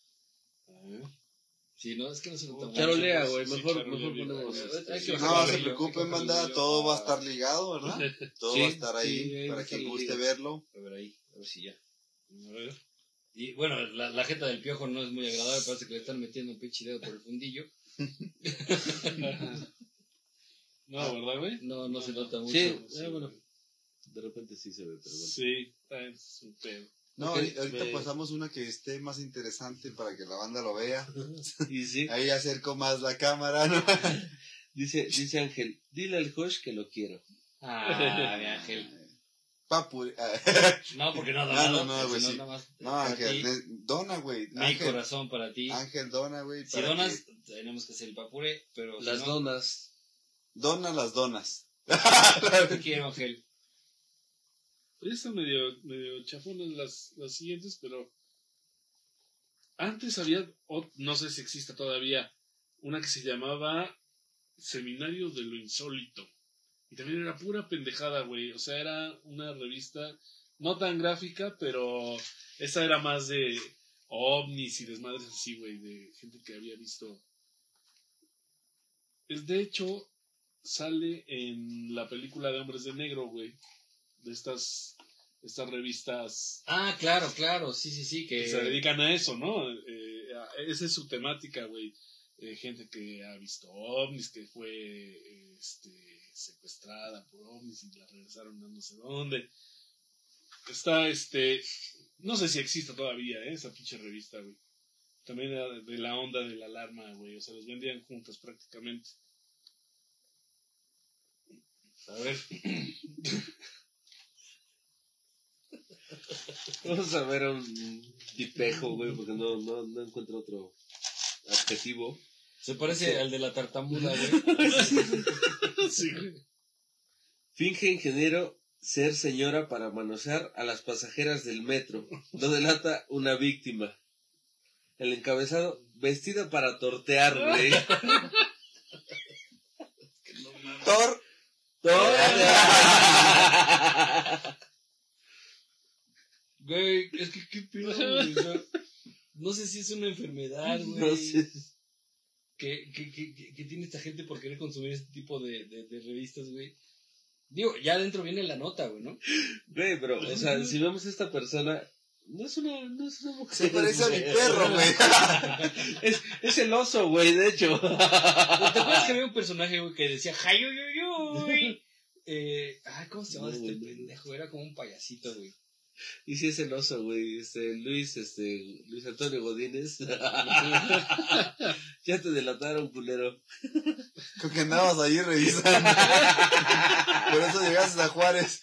Sí, no, es que no se nota mucho. Charolea, güey, Sí, mejor, charolea mejor ponemos. sí. No se preocupen, banda. Todo va a estar ligado, ¿verdad? Todo Sí, va a estar ahí sí, para quien guste liga. verlo. A ver ahí, a ver si ya. A ver. Y bueno, la, la jeta del piojo no es muy agradable, parece que le están metiendo un pinche dedo por el fundillo. (laughs) No, ¿verdad, güey? No, no se nota mucho. Sí, eh, bueno. De repente sí se ve, pero bueno. Sí, está en su pedo. No, Ok, ahori- ahorita me- pasamos una que esté más interesante para que la banda lo vea. Y sí, Ahí acerco más la cámara, ¿no? (laughs) dice, dice Ángel, dile al Josh que lo quiero. Ah, mi ángel. Papu. (laughs) No, porque no ha No, donado. no, no, güey, si sí. nada más No, Ángel, ti, dona, güey. Mi Ángel, corazón para ti. Ángel, dona, güey. Si donas, que- tenemos que hacer el papure, pero si Las no, donas. Dona las donas. (laughs) te quiero, Ángel. Ya están medio, medio chafonas las, las siguientes, pero antes había, no sé si exista todavía, una que se llamaba Seminario de lo Insólito. Y también era pura pendejada, güey. O sea, era una revista no tan gráfica, pero esta era más de ovnis y desmadres así, güey, de gente que había visto. De hecho sale en la película de Hombres de Negro, güey. De estas, estas revistas Ah, claro, claro, sí, sí, sí, que... que se dedican a eso, ¿no? Eh, a- esa es su temática, güey. Eh, gente que ha visto ovnis, que fue este, secuestrada por ovnis y la regresaron a no sé dónde. Está, este, no sé si existe todavía, ¿eh? esa pinche revista, güey. También era de, de la onda de la alarma, güey. O sea, los vendían juntas prácticamente. A ver, (laughs) Vamos a ver a un tipejo, güey, porque no, no, no encuentro otro adjetivo. se parece al de la tartamuda, güey. (laughs) sí, güey. Finge ingeniero ser señora para manosear a las pasajeras del metro. Lo delata una víctima. El encabezado, vestida para tortear, güey. (laughs) Thor. (laughs) Güey, es que qué pedo, güey. o sea, no sé si es una enfermedad, (laughs) güey. No sé. que, que, que, que- tiene esta gente por querer consumir este tipo de, de, de revistas, güey. Digo, ya adentro viene la nota, güey, ¿no? Güey, pero, o sea, si vemos a esta persona, no es una, no es una mujer. Se parece a mi perro, güey. (laughs) Es, es el oso, güey, de hecho. ¿Te acuerdas que había un personaje, güey, que decía, ¡Jayuyuyuy! (laughs) Eh, ay, ¿cómo se llama No, este pendejo? Era como un payasito, güey. Y si es el oso, güey, este, Luis, este, Luis Antonio Godínez. (laughs) ya te delataron, culero. Con que andabas ahí revisando. Por eso llegaste a Juárez.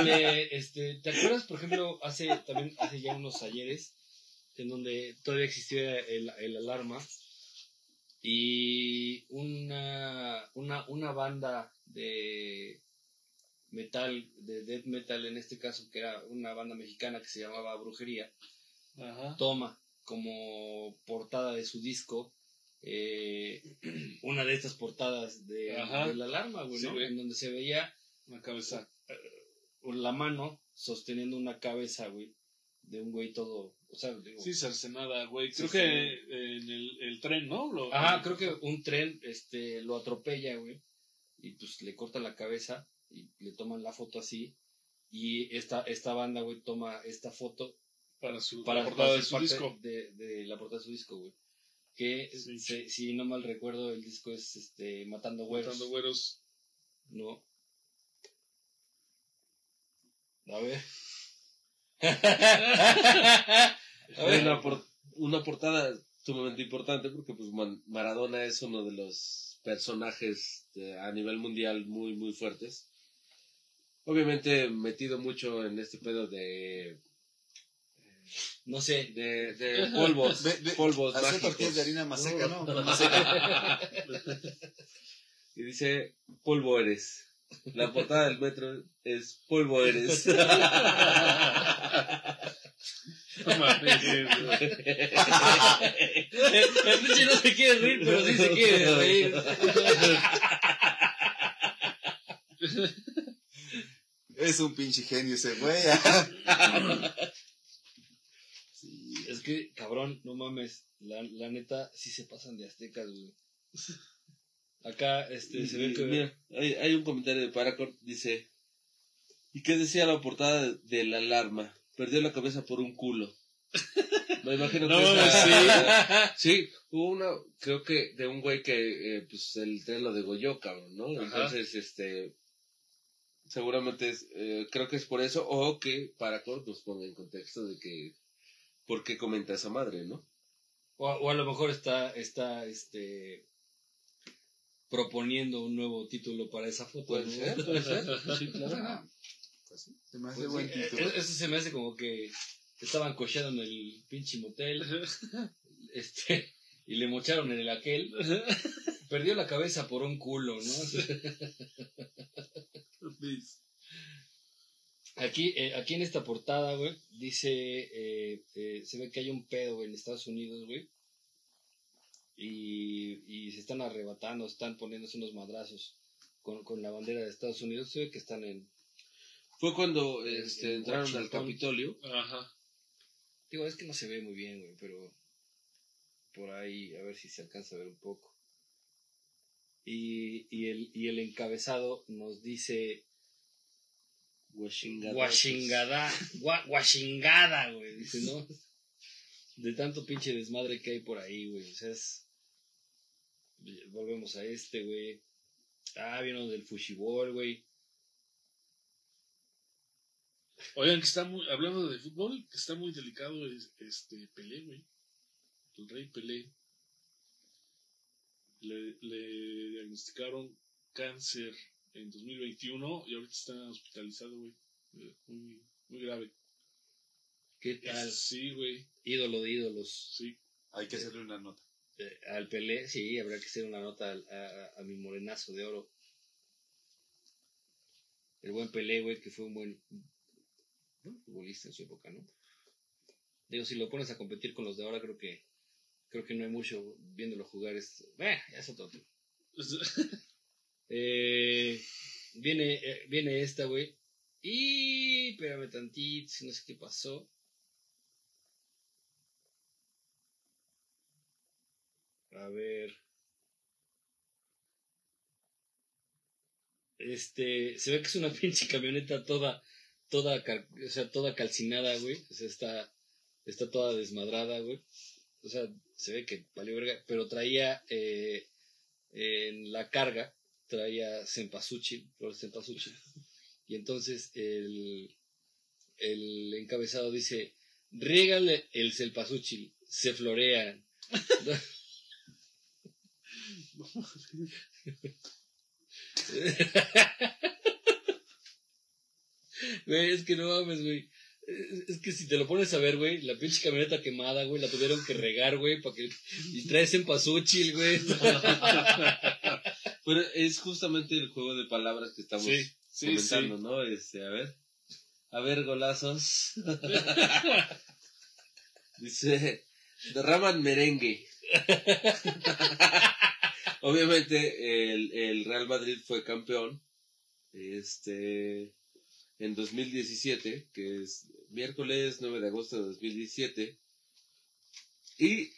Oye, este, ¿te acuerdas, por ejemplo, hace también hace ya unos ayeres, en donde todavía existía el, el alarma y una, una, una banda de metal, de death metal en este caso, que era una banda mexicana que se llamaba Brujería, Ajá. toma como portada de su disco eh, (clears throat) una de estas portadas de, la alarma, güey, Sí, ¿no? güey. En donde se veía Una cabeza. con la mano sosteniendo una cabeza, güey, de un güey todo, o sea, digo, Sí, cercenada, güey. Creo que eh, en el, el tren, ¿no? Lo- ajá, creo que un tren, este, lo atropella, güey, y pues le corta la cabeza y le toman la foto así, y esta, esta banda, güey, toma esta foto Para su para, la portada para de su disco. De, de la portada de su disco, güey. Que, Sí. se- si no mal recuerdo, el disco es, este, Matando Güeros, Matando güeros. ¿no? A ver. (laughs) A ver. una, por- una portada sumamente importante porque pues Man- Maradona es uno de los personajes de- a nivel mundial muy muy fuertes. Obviamente metido mucho en este pedo de No sé. de, de polvos, Ve- ve- polvos Hacer mágicos. tortillas de harina más seca, ¿no? Más (laughs) seca. Y dice polvo eres. La portada del metro es polvo eres. (laughs) No pinche no se quiere reír, pero sí se quiere reír. (laughs) Es un pinche genio ese güey. (laughs) Sí. Es que, cabrón, no mames. La, la neta, sí se pasan de aztecas, güey. Acá, este, se ve que. Mira, hay, hay un comentario de Paracord, dice, ¿y qué decía la portada de, de la alarma? Perdió la cabeza por un culo. Me imagino que No, esa- sí, hubo una, creo que de un güey que, eh, pues, el tren lo degolló, cabrón, ¿no? Ajá. Entonces, este, seguramente es, eh, creo que es por eso, o que Paracord nos ponga en contexto de que, ¿por qué comenta esa madre, no? O, o a lo mejor está, está, este. proponiendo un nuevo título para esa foto. Puede ¿no? ser, puede ser, (laughs) sí, claro. Pues sí, se me hace Pues buen sí, título. e- Eso se me hace como que estaban cocheando en el pinche motel. Este, y le mocharon en el aquel. (laughs) Perdió la cabeza por un culo, ¿no? (laughs) Aquí, eh, aquí en esta portada, güey, dice, eh, eh, se ve que hay un pedo, güey, en Estados Unidos, güey. Y, y se están arrebatando, están poniéndose unos madrazos con, con la bandera de Estados Unidos. Se ve que están en... Fue cuando En- este, en entraron al. Capitolio. Ajá. Digo, es que no se ve muy bien, güey, pero por ahí, a ver si se alcanza a ver un poco. Y, y, el, y el encabezado nos dice. Washingada, Washingada, güey, dice, ¿no? De tanto pinche desmadre que hay por ahí, güey, o sea, es... Volvemos a este, güey. Ah, vino del Fushibol, güey. Oigan, que está muy, hablando de fútbol, que está muy delicado es- este Pelé, güey. El rey Pelé. Le, le diagnosticaron cáncer en 2021 y ahorita está hospitalizado, güey. Eh, Muy, muy grave. ¿Qué tal? Sí, güey. Ídolo de ídolos. Sí. Hay que hacerle una nota. Eh, al Pelé, sí, habrá que hacer una nota al- a, a- a mi morenazo de oro. El buen Pelé, güey, que fue un buen buen futbolista en su época, ¿no? Digo, si lo pones a competir con los de ahora, creo que creo que no hay mucho viéndolo jugar. Es, eh, ya es otro tema. (laughs) Eh, viene, eh, viene esta, güey. Y, espérame tantito, no sé qué pasó. A ver. Este, se ve que es una (laughs) pinche camioneta toda, toda, cal- o sea, toda calcinada, güey. O sea, está, está toda desmadrada, güey. O sea, se ve que valió verga, pero traía, eh, en la carga, traía cempasúchil, flores cempasúchil. Y entonces el, el encabezado dice, riégale el cempasúchil, se florean. (laughs) (laughs) Es que no mames, güey. Es que si te lo pones a ver, güey, la pinche camioneta quemada, güey, la tuvieron que regar, güey, para que... Y traes en pasuchil, güey. (laughs) Pero es justamente el juego de palabras que estamos Sí, sí, comentando, sí. ¿no? Este, a ver. A ver, golazos. (laughs) Dice, derraman merengue. (laughs) Obviamente el, el Real Madrid fue campeón este en 2017, que es miércoles 9 de agosto de 2017. Y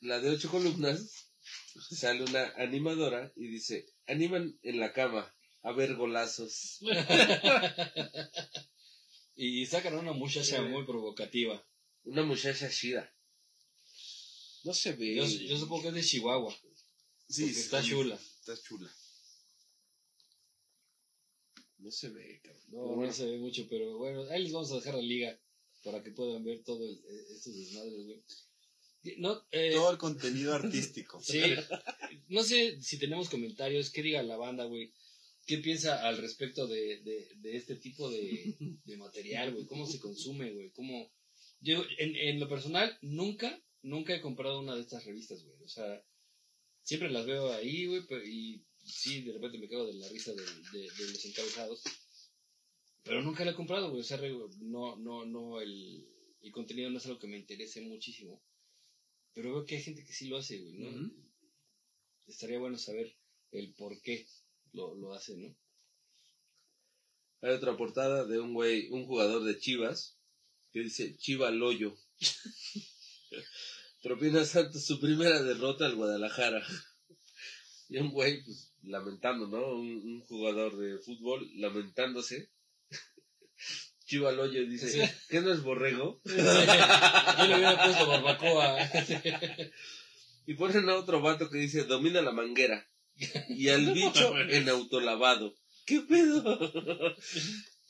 la de ocho columnas (laughs) sale una animadora y dice, animan en la cama, a ver golazos. (laughs) Y sacan a una muchacha muy provocativa. Una muchacha chida. No se ve. Yo, yo supongo que es de Chihuahua. Sí, porque está sí, chula. Está chula. No se ve, cabrón. No, bueno, no se ve mucho, pero bueno, ahí les vamos a dejar la liga para que puedan ver todo el- eh, estos desmadres, güey. No, eh, Todo el contenido (laughs) artístico. sí, no sé si tenemos comentarios, qué diga la banda, güey. ¿Qué piensa al respecto de, de, de este tipo de, de material, güey? ¿Cómo se consume, güey? ¿Cómo... Yo, en, en lo personal, nunca, nunca he comprado una de estas revistas, güey. O sea, siempre las veo ahí, güey, y sí, de repente me cago de la risa de, de- de los encabezados. Pero nunca la he comprado, güey. O sea, no, no, no, el, el contenido no es algo que me interese muchísimo. Pero veo que hay gente que sí lo hace, güey, ¿no? Estaría bueno saber el por qué lo, lo hace, ¿no? Hay otra portada de un güey, un jugador de Chivas, que dice Chiva Loyo. Propina (laughs) Santos su primera derrota al Guadalajara. Y un güey, pues, lamentando, ¿no? Un, un jugador de fútbol lamentándose. (laughs) Chiva Loyo dice, Sí. ¿qué no es borrego? (laughs) Yo le hubiera puesto barbacoa. (laughs) Y ponen a otro vato que dice, domina la manguera. Y al bicho en autolavado. ¿Qué pedo?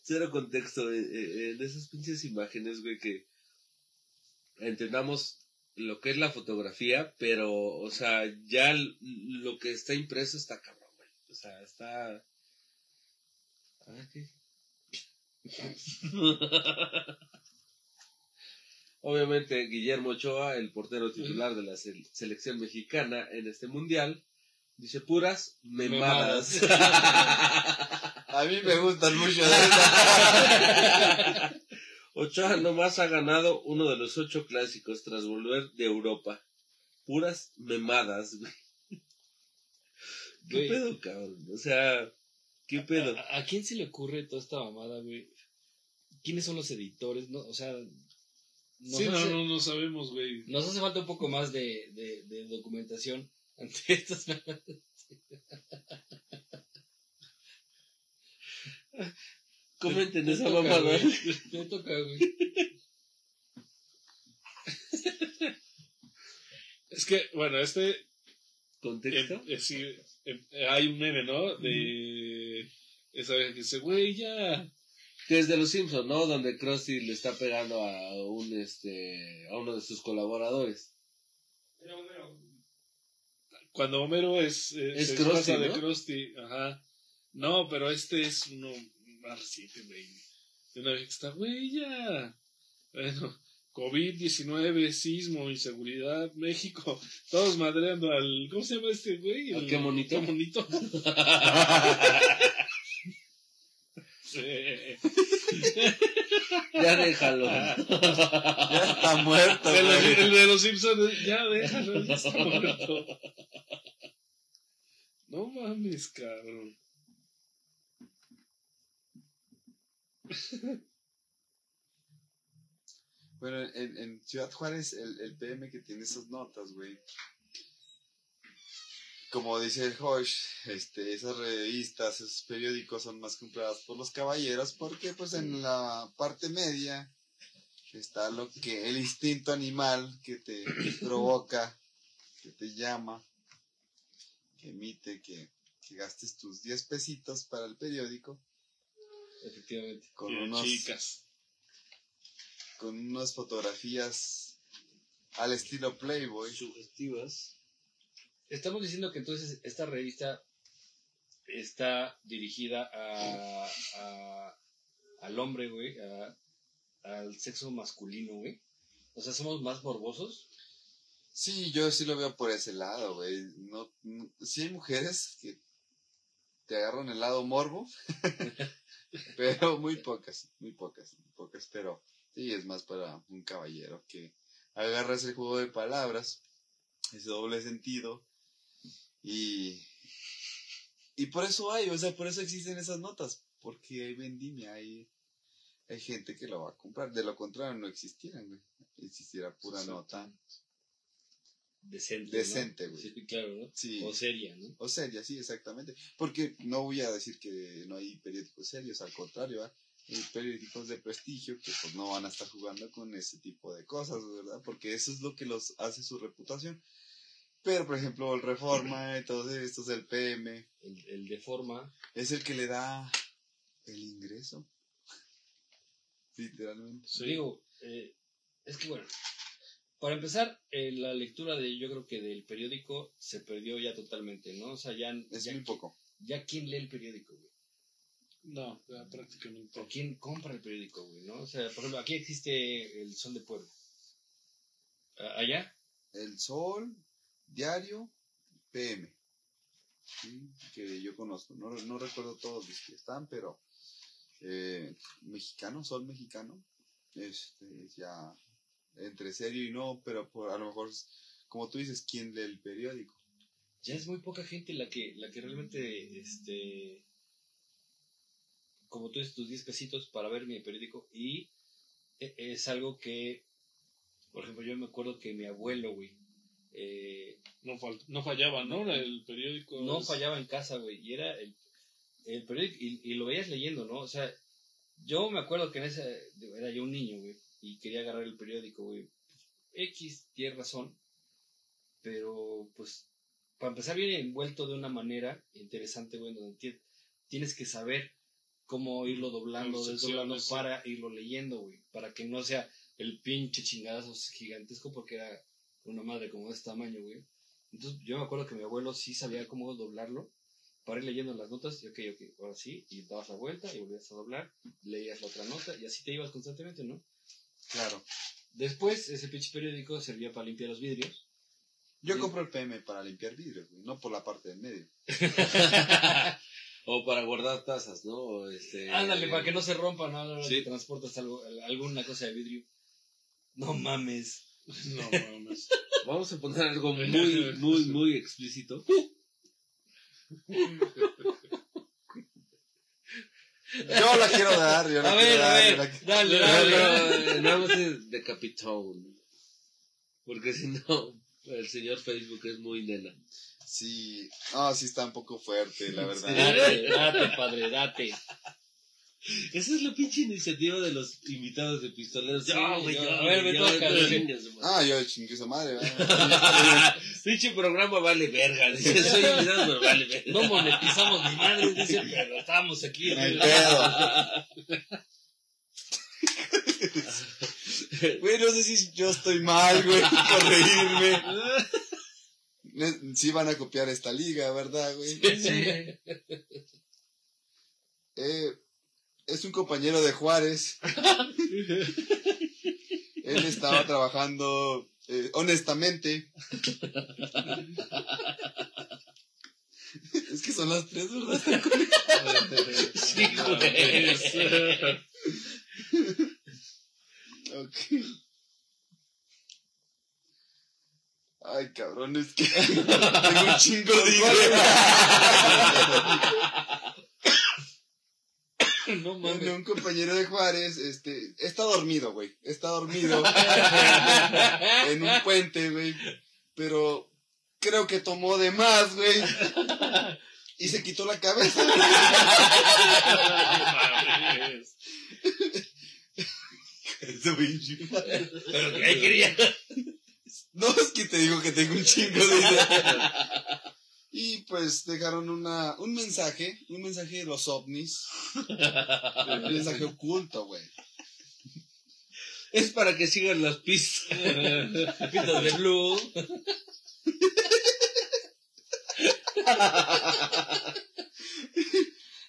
Cero contexto eh, eh, en esas pinches imágenes, güey, que entendamos lo que es la fotografía, pero, o sea, ya lo que está impreso está cabrón, güey. O sea, está... Ah, ¿qué? (laughs) Obviamente, Guillermo Ochoa, el portero titular de la se- selección mexicana en este mundial, dice puras memadas. (laughs) A mí me gustan mucho de (laughs) esas. Ochoa nomás ha ganado uno de los ocho clásicos tras volver de Europa. Puras memadas, güey. ¿Qué Güey. pedo, cabrón? O sea, ¿qué pedo? ¿A, a quién se le ocurre toda esta mamada, güey? ¿Quiénes son los editores? No, o sea, nos, Sí, no, hace, no, no sabemos, güey. nos hace falta un poco más de, de, de documentación (laughs) ante estas mamadas. Comenten Te esa toca, mamada. güey. Te toca, güey. (laughs) Es que, bueno, este ¿Contexto? Eh, eh, sí, eh, hay un meme, ¿no? De esa vez que dice, güey, ya. Que es de los Simpsons, ¿no? Donde Krusty le está pegando a un este a uno de sus colaboradores. Cuando Homero es, Es se Krusty, disfraza de ¿no? Krusty, ajá. No, pero este es uno más reciente. De una vez está, güey, ya. Bueno, COVID-19, sismo, inseguridad, México, todos madreando al. ¿Cómo se llama este güey? ¿Al qué monito? qué monito? (laughs) Ya déjalo. (laughs) Ya está muerto, el, el de los Simpsons, ya déjalo, ya está muerto. No mames, cabrón. (laughs) Bueno, en, en Ciudad Juárez, el, el PM que tiene esas notas, güey. Como dice el Josh, este, esas revistas, esos periódicos son más compradas por los caballeros porque pues en la parte media está lo que el instinto animal que te (coughs) provoca, que te llama, que emite que, que gastes tus 10 pesitos para el periódico Efectivamente. con de unos chicas. con unas fotografías al estilo Playboy. Sugestivas. Estamos diciendo que entonces esta revista está dirigida a, a- al hombre, güey, a- al sexo masculino, güey. O sea, somos más morbosos. Sí, yo sí lo veo por ese lado, güey. No, no- sí hay mujeres que te agarran el lado morbo, (laughs) (laughs) pero muy pocas, muy pocas, muy pocas. Pero sí, es más para un caballero que agarra ese juego de palabras, ese doble sentido, y, y por eso hay, o sea, por eso existen esas notas, porque hay vendimia, hay, hay gente que lo va a comprar. De lo contrario, no existieran, güey. Existiera pura nota. Decente. Decente, güey. Sí, claro, ¿no? Sí. O seria, ¿no? O seria, sí, exactamente. Porque no voy a decir que no hay periódicos serios, al contrario, ¿va? hay periódicos de prestigio que pues no van a estar jugando con ese tipo de cosas, ¿verdad? Porque eso es lo que los hace su reputación. Pero, por ejemplo, el Reforma y todos estos, el PM, El, el de forma. es el que le da el ingreso. (laughs) Literalmente. Sí. Digo, eh, es que bueno, para empezar, eh, la lectura de, yo creo que del periódico se perdió ya totalmente, ¿no? O sea, ya, Es ya, muy poco. ya quién lee el periódico, güey. No, ya prácticamente. O quién compra el periódico, güey, ¿no? O sea, por ejemplo, aquí existe el Sol de Puebla. Allá, El Sol, Diario, PM. Sí, que yo conozco. No, no recuerdo todos los que están, pero eh, mexicano, Sol mexicano. Este, ya entre serio y no, pero por, a lo mejor, como tú dices, ¿quién lee el periódico? ya es muy poca gente la que, la que realmente, este, como tú dices, tus 10 pesitos para ver mi periódico y e- es algo que, por ejemplo, yo me acuerdo que mi abuelo, güey, eh, No, fal- no fallaba, ¿no? El periódico. no es- fallaba en casa, güey, y era el, el periódico, y, y lo veías leyendo, ¿no? O sea, yo me acuerdo que en ese, era yo un niño, güey, y quería agarrar el periódico, güey. X, tiene razón, pero pues, para empezar, viene envuelto de una manera interesante, güey, donde ti- tienes que saber cómo irlo doblando, desdoblando sí. para irlo leyendo, güey, para que no sea el pinche chingadazo gigantesco, porque era una madre como de este tamaño, güey. Entonces yo me acuerdo que mi abuelo sí sabía cómo doblarlo para ir leyendo las notas, y ok, ok, ahora sí, y dabas la vuelta y volvías a doblar, leías la otra nota y así te ibas constantemente, ¿no? Claro. Después, ese pinche periódico servía para limpiar los vidrios. Yo Sí. compro el PM para limpiar vidrios, güey, no por la parte del medio. (laughs) O para guardar tazas, ¿no? O Este, Ándale, para que no se rompa, ¿no? A la hora Sí. que transportas algo, alguna cosa de vidrio. No mames. No (laughs) mames. Vamos a poner algo muy, (laughs) muy, muy explícito. Yo la quiero dar, yo la A quiero ver, a dar. ver, qui- dale, No, dale. no, nada más es de Capitón. Porque si no, el señor Facebook es muy nena. Sí, no, sí está un poco fuerte, la verdad. Date, date, padre, date. Esa es la pinche iniciativa de los invitados de pistoleros. Yo, güey, yo, yo, a ver, me yo, toca. Ah, yo chingue su madre. (laughs) Pinche programa vale verga. Dice, soy invitado, pero vale verga. No monetizamos ni madre, dice, pero estamos aquí. No pedo. Güey, no sé si yo estoy mal, güey, por reírme. Sí van a copiar esta liga, ¿verdad, güey? Sí. Eh, es un compañero de Juárez. Él estaba trabajando eh, honestamente. Es que son las tres, ¿verdad? Sí. Ok. Ay, cabrón, es que (laughs) tengo un chingo de No (laughs) mames. un compañero de Juárez, este, está dormido, güey. Está dormido (laughs) en un puente, güey. Pero creo que tomó de más, güey. Y se quitó la cabeza. (laughs) Pero que ahí quería. No, es que te digo que tengo un chingo de ideas. Y pues dejaron una, un mensaje, un mensaje de los ovnis. Un mensaje oculto, güey. Es para que sigan las pistas. (laughs) Pitas de blue.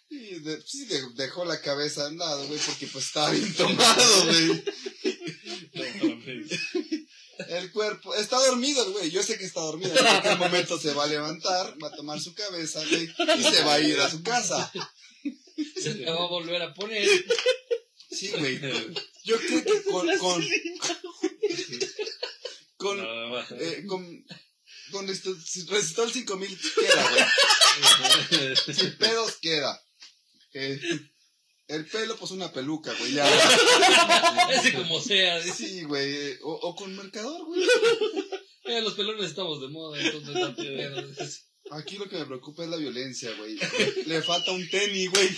Y de- sí, de- dejó la cabeza al lado, güey, porque pues estaba bien tomado, güey. El cuerpo, está dormido el güey, yo sé que está dormido, en cualquier momento se va a levantar, va a tomar su cabeza, güey, y se va a ir a su casa. Se te va a volver a poner. Sí, güey. Yo creo que con, con, con, eh, con, con esto, si resistó el 5000 queda, güey. (laughs) Sin pedos queda. Eh, el pelo, pues una peluca, güey, ya. (laughs) Ese como sea. dice. Sí, güey, eh, o, o con marcador, güey. Eh, los pelones estamos de moda, entonces tanto pedo. Aquí lo que me preocupa es la violencia, güey. Le falta un tenis, güey.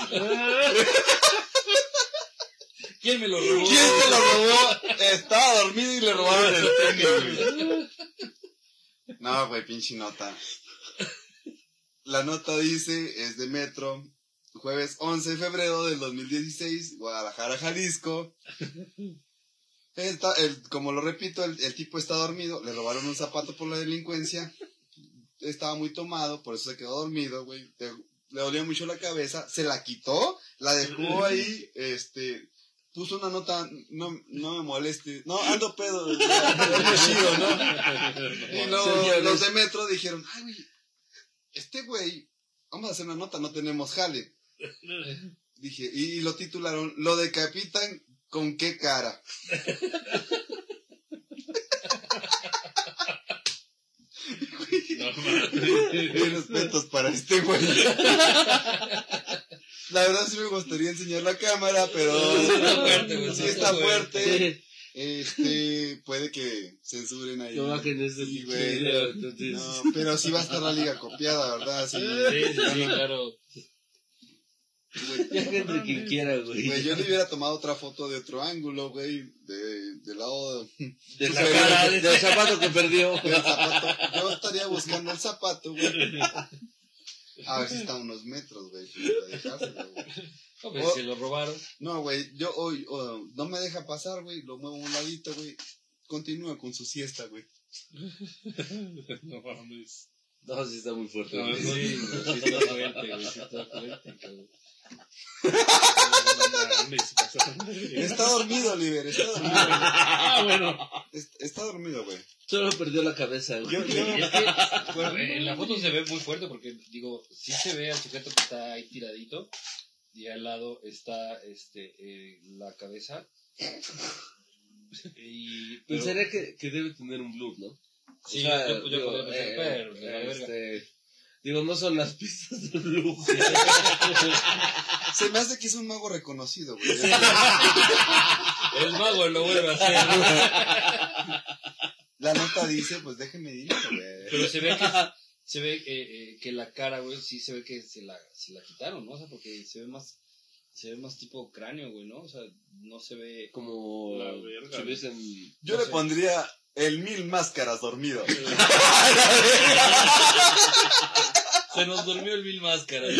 ¿Quién me lo robó? ¿Quién se lo robó? Estaba dormido y le robaron el tenis, güey. No, güey, pinche nota. La nota dice, es de Metro, jueves 11 de febrero del 2016, Guadalajara, Jalisco. Está- el- como lo repito, el, el tipo está dormido, le robaron un zapato por la delincuencia, estaba muy tomado, por eso se quedó dormido, güey. Le, le dolía mucho la cabeza, se la quitó, la dejó ahí, este, puso una nota, no, no me moleste, no, ando pedo, (laughs) chido, ¿no? Y luego los de Metro dijeron, ay, güey, este güey, vamos a hacer una nota, no tenemos jale. (laughs) Dije, y lo titularon, lo decapitan con qué cara. No mames. (laughs) Mis respetos para este güey. La verdad sí me gustaría enseñar la cámara, pero Sí está fuerte, sí está está fuerte. Este, puede que censuren ahí. No bajen ese Sí, güey. No, pero sí va a estar la liga copiada, ¿verdad? Sí. Sí, sí, sí, claro. Ya quiera, güey. Güey, yo le hubiera tomado otra foto de otro ángulo, güey, de, del lado de- De la cara de- del zapato que perdió. del zapato. Yo estaría buscando el zapato, güey. A ver si está a unos metros, güey, para dejárselo, güey. No, pues, Oh. lo robaron. No, güey, yo hoy oh, no me deja pasar, güey, lo muevo a un ladito, güey. Continúa con su siesta, güey. No mames. No, sí está muy fuerte. No, güey. Sí, sí está fuerte, güey, sí está fuerte, cabrón. (laughs) Está dormido, Oliver, está dormido. (laughs) Ah, bueno. Es- Está dormido, güey. Solo perdió la cabeza, güey. Yo- yo- Es que, bueno, en la foto se ve muy fuerte porque, digo, sí se ve al sujeto que está ahí tiradito y al lado está este eh, la cabeza. Y, pero- Pensaría que, que debe tener un blur, ¿no? Sí, yo- yo podría pensar, eh, pero, verga. este, digo, no son las (laughs) pistas del blur. Se me hace que es un mago reconocido, güey. el mago lo vuelve a hacer. La nota dice, pues déjenme dinero, güey. Pero se ve que se ve eh, eh, que la cara, güey, sí se ve que se la, se la quitaron, ¿no? O sea, porque se ve más se ve más tipo cráneo, güey, ¿no? O sea, no se ve Como La verga. Yo no le sé. pondría el mil máscaras dormido. (laughs) Se nos durmió el mil máscaras.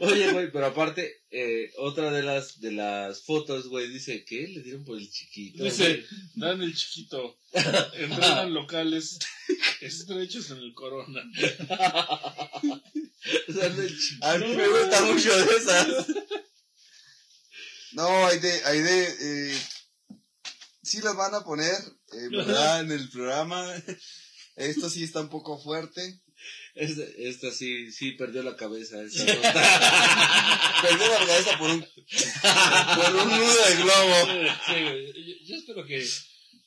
Oye, güey, pero aparte, eh, otra de las de las fotos, güey, dice que le dieron por el chiquito. Dice, dan el chiquito. (laughs) Entrenan locales estrechos en el corona. güey. (laughs) Dan el chiquito. A mí me gusta mucho de esas. No, hay de, hay de, eh, sí las van a poner, eh, ¿verdad? En el programa. (laughs) Esto sí está un poco fuerte. Esta, esta sí, sí perdió la cabeza. (laughs) esta. Perdió la cabeza por un, por un nudo de globo. Sí, güey. Yo, yo espero que,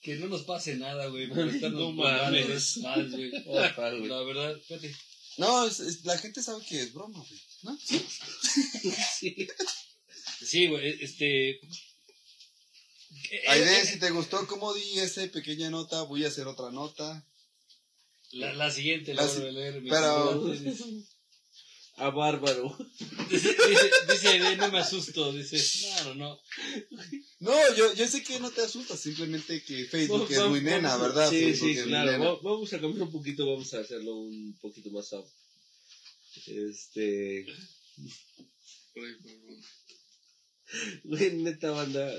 que no nos pase nada, güey. No mames. mal, güey. La verdad, fíjate. No, es- es- la gente sabe que es broma, güey. ¿no? Sí. (laughs) Sí, güey, este... Aide, si te gustó cómo di esa pequeña nota, voy a hacer otra nota. La, la siguiente la La vuelvo a leer. pero-. (laughs) A bárbaro. Dice, dice, dice Aide, no me asusto. Dice, no, no, no. No, yo, yo sé que no te asustas, simplemente que Facebook es muy nena, ¿verdad? Sí, Facebook sí, claro. Vamos a cambiar un poquito, vamos a hacerlo un poquito más soft. Este. Güey, neta banda.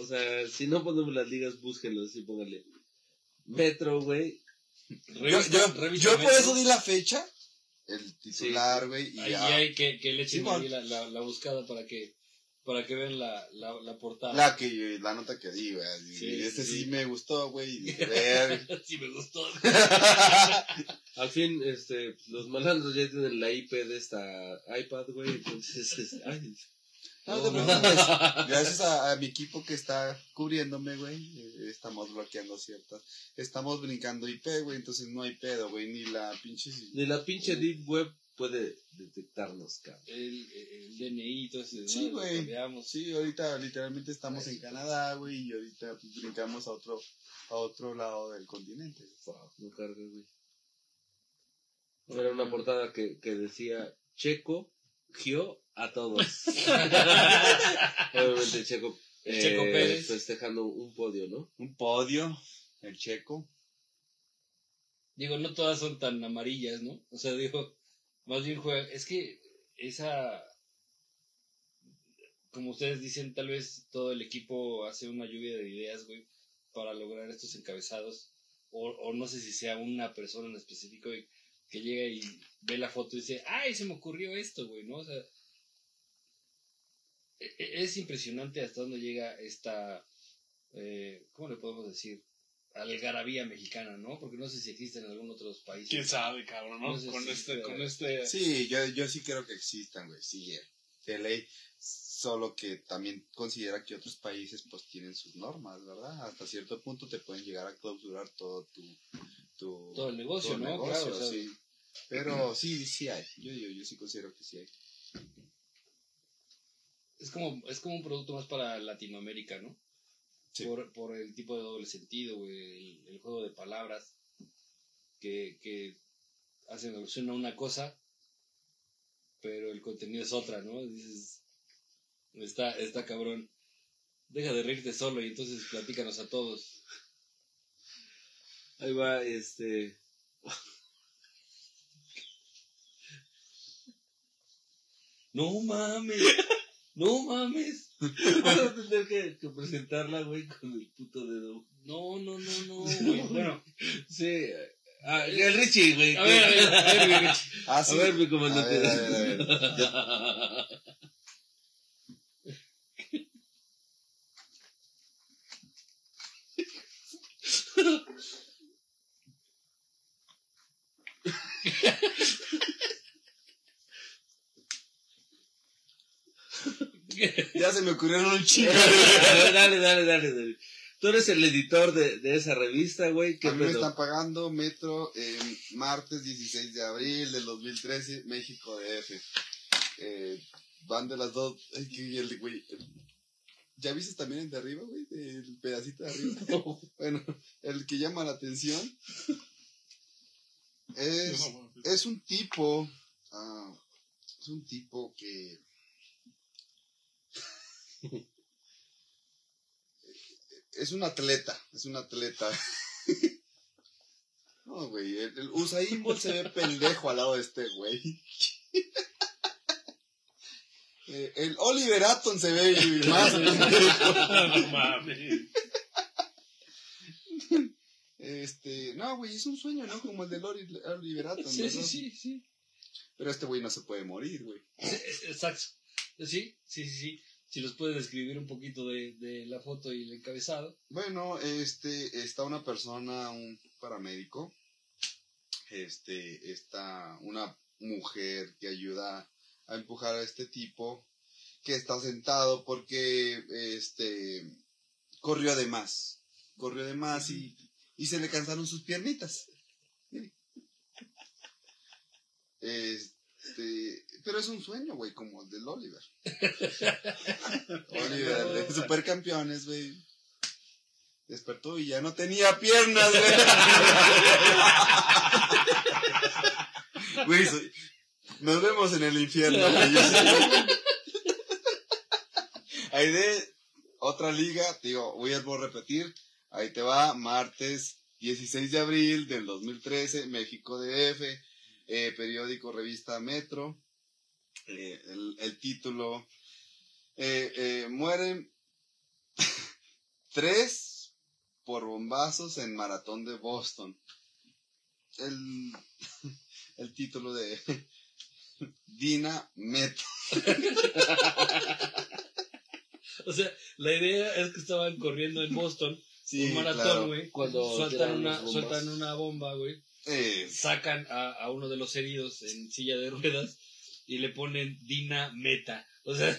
O sea, si no ponemos las ligas, búsquenlo, así pónganle. Metro, güey. Yo, yo, por eso di la fecha, el titular, güey, y Ahí ya. hay que, que le echen Sí, ahí la, la, la buscada para que, para que vean la, la, la portada. La que la nota que di, güey. Sí, este sí. sí me gustó, güey. (laughs) sí, me gustó. (laughs) Al fin, este, los malandros ya tienen la IP de esta iPad, güey. Entonces, es- ay, No te preocupes. (laughs) Gracias a, a mi equipo que está cubriéndome, güey. eh, Estamos bloqueando ciertas. Estamos brincando IP, güey. Entonces no hay pedo, güey. Ni la pinche. ni la pinche Deep Web puede detectarnos, cabrón. El, el DNI y todo eso. ¿no? Sí, güey. cambiamos. Sí, ahorita literalmente estamos en Canadá, güey. Y ahorita brincamos a otro, a otro lado del continente. Wow, no carga, güey. Era una portada que, que decía Checo, Gio, a todos. (laughs) Obviamente Checo, El Checo eh, Pérez. festejando un podio, ¿no? Un podio, el checo. Digo, no todas son tan amarillas, ¿no? O sea, digo, más bien juega. Es que esa. Como ustedes dicen, tal vez todo el equipo hace una lluvia de ideas, güey, para lograr estos encabezados. O, o no sé si sea una persona en específico que llega y ve la foto y dice, ¡ay, se me ocurrió esto, güey! ¿No? O sea, es impresionante hasta dónde llega esta. eh, ¿Cómo le podemos decir? Algarabía mexicana, ¿no? Porque no sé si existe en algún otro país. ¿Quién sabe, cabrón, no? No sé con si este, con este... Sí, yo, yo sí creo que existan, güey. Sí, de ley. Solo que también considera que otros países pues tienen sus normas, ¿verdad? Hasta cierto punto te pueden llegar a clausurar todo tu... tu Todo el negocio, ¿no? negocio, Claro, o sea, sí. Pero sí, sí hay. Yo, yo, yo sí considero que sí hay. Es como, es como un producto más para Latinoamérica, ¿no? Sí. Por, por el tipo de doble sentido, güey, el, el juego de palabras que, que hacen alusión a una cosa, pero el contenido es otra, ¿no? Dices, está, está cabrón. Deja de reírte solo y entonces platícanos a todos. Ahí va, este. (laughs) No mames, no mames. (laughs) Vas a tener que, que presentarla, güey, con el puto dedo. No, no, no, no, (laughs) güey. Bueno, Sí, Ah, el Richie, güey. A ver, a ver, a ver, güey. Ah, A sí. ver, mi A comandante. ver, a ver, a ver. (laughs) (laughs) Ya- se me ocurrieron un chingo. (laughs) Dale, dale, dale, dale. Tú eres el editor de, de esa revista, güey. ¿Qué A mí me están pagando Metro martes 16 de abril del 2013, México DF. Eh, van de las dos. Ay, qué el güey. ¿Ya viste también el de arriba, güey? El pedacito de arriba. (laughs) Bueno, el que llama la atención es, es un tipo. ah, es un tipo que. (laughs) es un atleta, es un atleta. (laughs) No, güey, el, el Usain Bolt se ve pendejo al lado de este güey. (laughs) Eh, el Oliver Atom se ve más no mames. Este, no, güey, es un sueño, ¿no? Como el del Oli- Oliver Atom, Sí, sí, sí, sí. Pero este güey no se puede morir, güey. Exacto. Sí, sí, sí, sí. Si los puedes describir un poquito de, de la foto y el encabezado. Bueno, este, está una persona, un paramédico. Este, está una mujer que ayuda a empujar a este tipo que está sentado porque, este, corrió de más. Corrió de más y, y se le cansaron sus piernitas. Mire. Este, pero es un sueño, güey, como el del Oliver. (laughs) Oliver, de supercampeones, güey. Despertó y ya no tenía piernas, güey. (laughs) Güey, soy- nos vemos en el infierno, güey. Ahí de otra liga, te digo, voy a repetir. Ahí te va, martes 16 de abril del 2013, México DF, eh, periódico Revista Metro. Eh, el, el título, eh, eh, mueren (laughs) tres por bombazos en maratón de Boston. El, (laughs) el título de (laughs) Dina Met. O sea, la idea es que estaban corriendo en Boston un maratón, güey. Cuando Sueltan una, sueltan una bomba, güey. Eh, Sacan a, a uno de los heridos en silla de ruedas y le ponen Dina Meta. O sea, (laughs)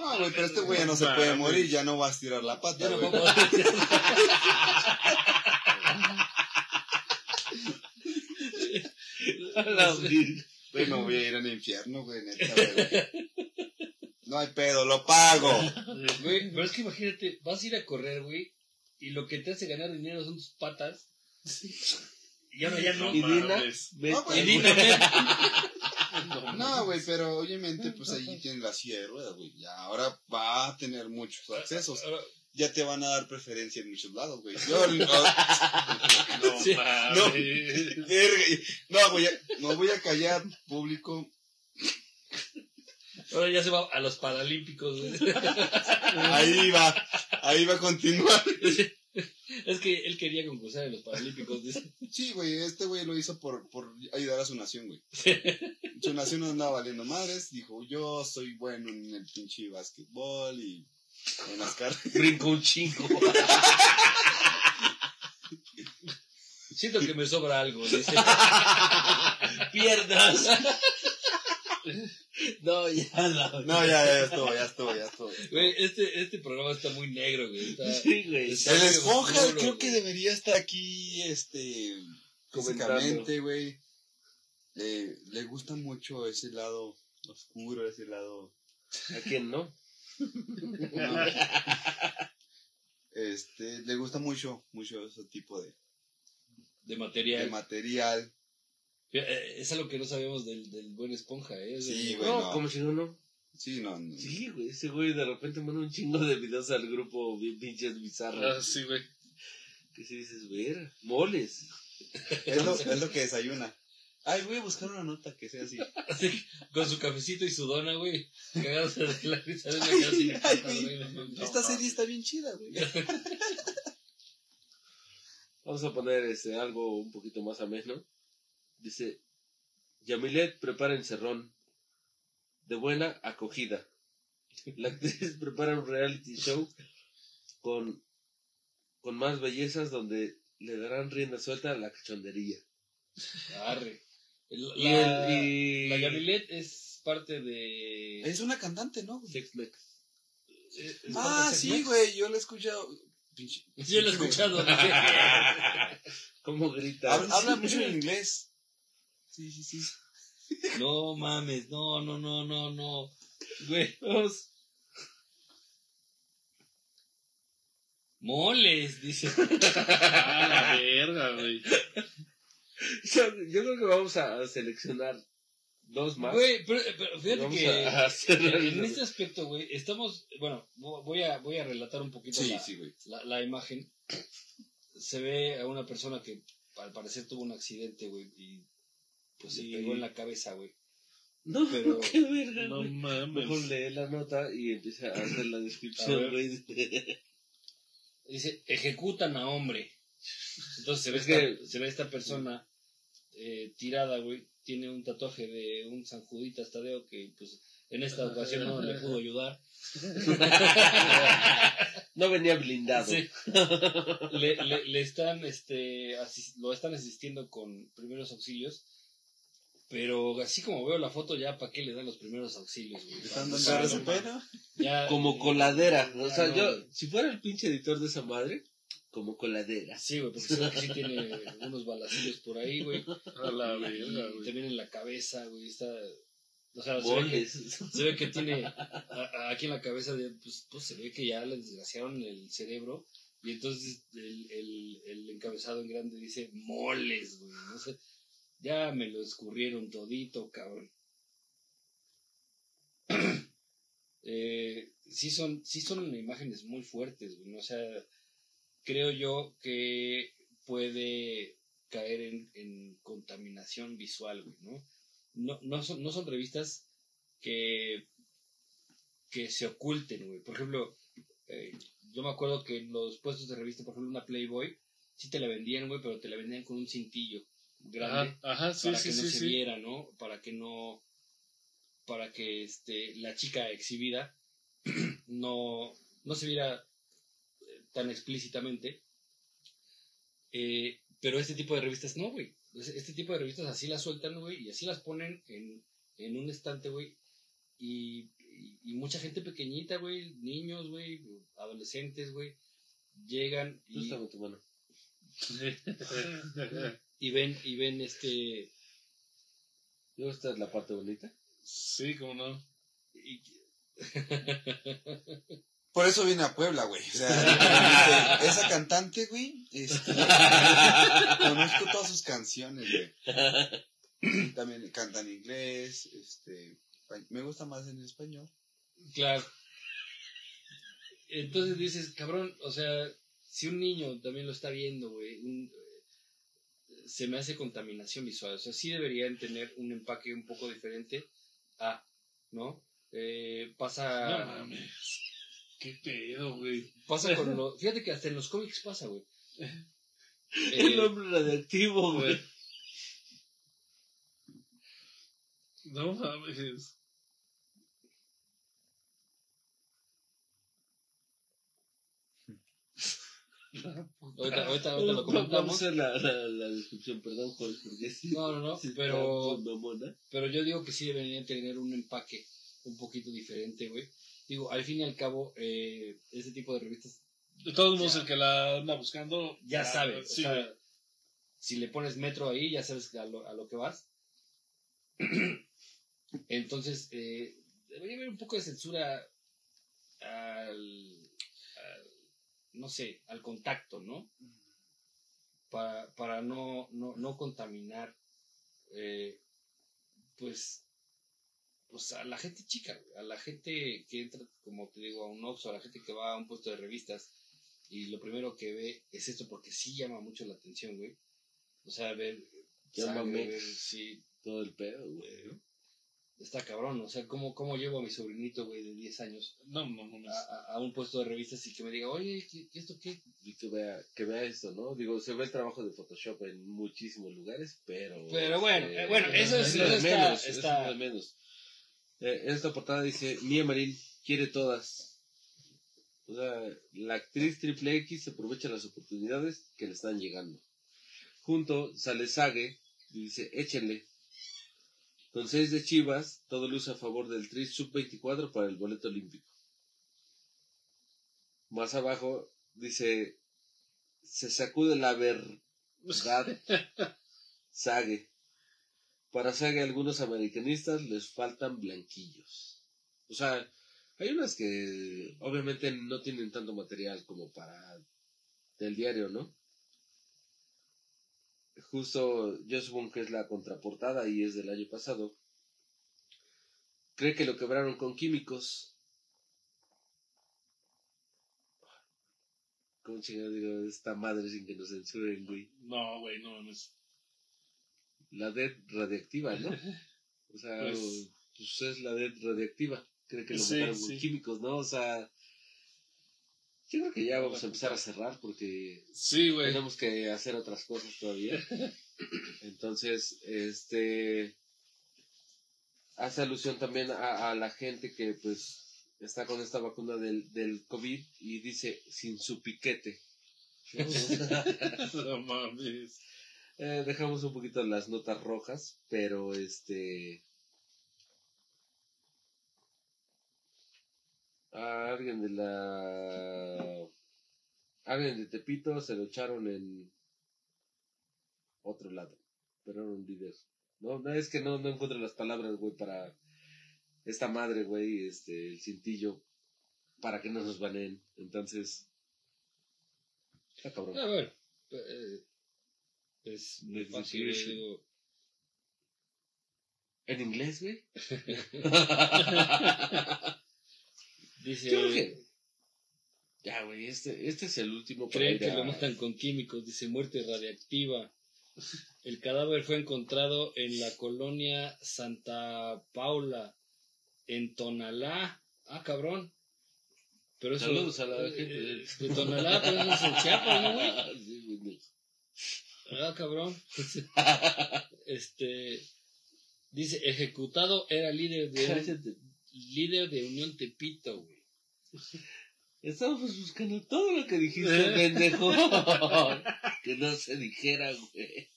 no, (laughs) güey, pero este güey ya no se puede morir, ya no va a estirar la pata, no (laughs) güey. me voy a ir al infierno, güey, neta, güey. No hay pedo, lo pago. Güey, pero es que imagínate, vas a ir a correr, güey, y lo que te hace ganar dinero son tus patas. Y ahora ya no. Y Dina, vete, No, güey. Y. (laughs) No, güey, pero obviamente, pues ahí tiene la silla de ruedas, güey. Ya ahora va a tener muchos accesos. Ya te van a dar preferencia en muchos lados, güey. (laughs) Yo, no, No Sí. mames. verga, no, güey, no voy a callar, público. ahora ya se va a los Paralímpicos. güey. Ahí va, ahí va a continuar. (laughs) Es que él quería concursar en los Paralímpicos. Sí, güey, este güey lo hizo por, por ayudar a su nación, güey. Su nación no andaba valiendo madres. Dijo, yo soy bueno en el pinche básquetbol y en las carreras. (laughs) brinco un chingo. (laughs) Siento que me sobra algo. dice. Piernas. (laughs) No, ya la. No, ya, ya estuvo, ya estuvo, ya estuvo. Güey, este, este programa está muy negro, güey. Está- Sí, güey. está El esponja oscuro, creo que debería estar aquí, este, físicamente, güey. Eh, le gusta mucho ese lado oscuro, ese lado... ¿A quién no? no. (laughs) este, le gusta mucho, mucho ese tipo de, De de material. Eh, Es algo que no sabemos del, del buen esponja, ¿eh? Es Sí, güey. No, no. como si no, no. Sí, no, no. Sí, güey, ese güey de repente manda un chingo de videos al grupo pinches Ah, bizarros. sí, güey. Que si dices, ver, moles. Es lo, es lo que desayuna. Ay, voy a buscar una nota que sea así. Así, con su cafecito y su dona, güey. Cagados de la risa de no mames. Esta serie está bien chida, güey. Vamos a poner este, algo un poquito más ameno. Dice, Yamilet prepara encerrón. De buena acogida. La actriz (laughs) prepara un reality show con, con más bellezas donde le darán rienda suelta a la cachondería. Arre. El- Y la, el- y- la Yamilet es parte de. Es una cantante, ¿no? Sex Mex. es Ah, sí, güey, yo lo he escuchado. Pinche-. Sí, lo he escuchado. (laughs) ¿Cómo grita? Habla, habla mucho en inglés. Sí, sí, sí. no mames, no, no, no, no, no. Güey, vamos. Moles, dice. A la verga, güey. Yo creo que vamos a seleccionar dos más. Güey, pero, pero fíjate Vamos que a hacer en, este aspecto, güey, estamos, bueno, voy a, voy a relatar un poquito Sí, la, sí, güey. la, la imagen. Se ve a una persona que al parecer tuvo un accidente, güey, y pues se Y- pegó en la cabeza, güey. No, Pero- (laughs) qué verga, No güey. mames. Mejor lee la nota y empieza a hacer la descripción, güey. Dice, ejecutan a hombre. Entonces se ve, Es esta, que- se ve esta persona eh, tirada, güey. Tiene un tatuaje de un San Juditas Tadeo que, pues, en esta ocasión no le pudo ayudar. (laughs) No venía blindado. Sí. Le, le- le están, este, asis- lo están asistiendo con primeros auxilios. Pero así como veo la foto, ya para qué le dan los primeros auxilios, güey. ¿Están dando? Ya- Como coladera. O sea, no, yo, güey. si fuera el pinche editor de esa madre, como coladera. Sí, güey, porque se ve que sí tiene unos balacillos por ahí, güey. A la Y verga, güey. también en la cabeza, güey, está... O sea, se ve, que, Boles. se ve que tiene a- a- aquí en la cabeza, de, pues, pues se ve que ya le desgraciaron el cerebro. Y entonces el, el, el encabezado en grande dice, moles, güey. No sé, ya me lo escurrieron todito, cabrón. (clears throat) eh, sí, son, sí son imágenes muy fuertes, güey. sea, creo yo que puede caer en, en contaminación visual, güey, ¿no? No, no, son, no son revistas que, que se oculten. Por ejemplo, eh, yo me acuerdo que en los puestos de revista, por ejemplo, una Playboy, sí te la vendían, güey, pero te la vendían con un cintillo grande Ajá, ajá, sí, para sí, que no sí, se viera, ¿no? Para que no, para que este, la chica exhibida (clears throat) no, no se viera eh, tan explícitamente. Eh, pero este tipo de revistas no, güey. Este este tipo de revistas así las sueltan, güey, y así las ponen en, en un estante, güey. Y, y, y mucha gente pequeñita, güey, niños, güey, adolescentes, güey, llegan y, Préstame tu mano. (laughs) y ven, y ven este, ¿Luego esta es la parte bonita? Sí, cómo no. y- (laughs) Por eso viene a Puebla, güey. O sea, (laughs) esa cantante, güey, este, conozco todas sus canciones, güey. También canta en inglés, este, me gusta más en español. Claro. Entonces dices, cabrón, o sea, si un niño también lo está viendo, güey, un- se me hace contaminación visual. O sea, sí deberían tener un empaque un poco diferente a, ¿no? Eh, No pasa, mames. Qué pedo, güey. pasa con los, fíjate que hasta en los cómics pasa, güey. (laughs) El Eh, hombre radiactivo, güey. No mames. Ahorita, ahorita, ahorita lo (laughs) Vamos a comentamos. hacer la, la, la descripción, perdón, Jorge, porque sí. No, no, no, sí pero. Pero yo digo que sí deberían tener un empaque un poquito diferente, güey. Digo, al fin y al cabo, eh, ese tipo de revistas De todos modos, el que la anda buscando. ya sabe. o sea, si le pones metro ahí, ya sabes a lo, a lo que vas. (clears throat) Entonces, eh, debería haber un poco de censura al- no sé, al contacto, ¿no? Para, para no, no, no contaminar, eh, pues, pues a la gente chica, a la gente que entra, como te digo, a un Oxxo, a la gente que va a un puesto de revistas y lo primero que ve es esto porque sí llama mucho la atención, güey. O sea, ver, Llámame. sangre, ver, sí, Todo el pedo, güey. Está cabrón. O sea, ¿cómo, cómo llevo a mi sobrinito, güey, de 10 años No, no, no. no. a, a- un puesto de revistas y que me diga, oye, ¿qué, qué esto qué? Y que vea, que vea esto, ¿no? Digo, se ve el trabajo de Photoshop en muchísimos lugares, pero... Pero bueno, este, eh, bueno, eso es- lo eso de está- menos, eso está- es lo de menos. Eh, esta portada dice, Mía Marín quiere todas. O sea, la actriz Triple X aprovecha las oportunidades que le están llegando. Junto sale Sage y dice, échenle. Con seis de Chivas, todo luce a favor del Tri Sub-24 para el boleto olímpico. Más abajo dice, se sacude la verdad (laughs) Sage. Para Sage algunos americanistas les faltan blanquillos. O sea, hay unas que obviamente no tienen tanto material como para del diario, ¿no? Justo yo supongo que es la contraportada y es del año pasado. Cree que lo quebraron con químicos. ¿Cómo chingado digo esta madre sin que nos censuren, güey? No, güey, no mames. La DED radiactiva, ¿no? (laughs) O sea, Pues- pues es la DED radiactiva. Cree que lo Sí, mataron con sí. químicos, ¿no? O sea, yo creo que ya vamos a empezar a cerrar porque Sí, güey. tenemos que hacer otras cosas todavía. (laughs) Entonces, este hace alusión también a, a la gente que pues está con esta vacuna del, del COVID y dice sin su piquete. (laughs) No mames. Eh, dejamos un poquito las notas rojas, pero este a alguien de la alguien de Tepito se lo echaron en otro lado, pero era un líder. No, no es que no, no encuentro las palabras, güey, para esta madre, güey, este, el cintillo, para que no nos baneen. Entonces, está cabrón. Ah, bueno, eh, es muy fácil, digo, ¿En inglés, güey? (laughs) Dice, Yo creo que- Ya, güey, este, este es el último creen que lo matan con químicos, dice muerte radiactiva. El cadáver fue encontrado en la colonia Santa Paula, en Tonalá. Ah, cabrón. Pero eso, Saludos a la eh, gente de- eh, de Tonalá, pero eso es en Chiapas, ¿no, güey? (laughs) Ah, cabrón. (laughs) Este dice ejecutado era líder de (laughs) líder de Unión Tepito, güey. Estamos buscando todo lo que dijiste, (laughs) pendejo. que no se dijera, güey.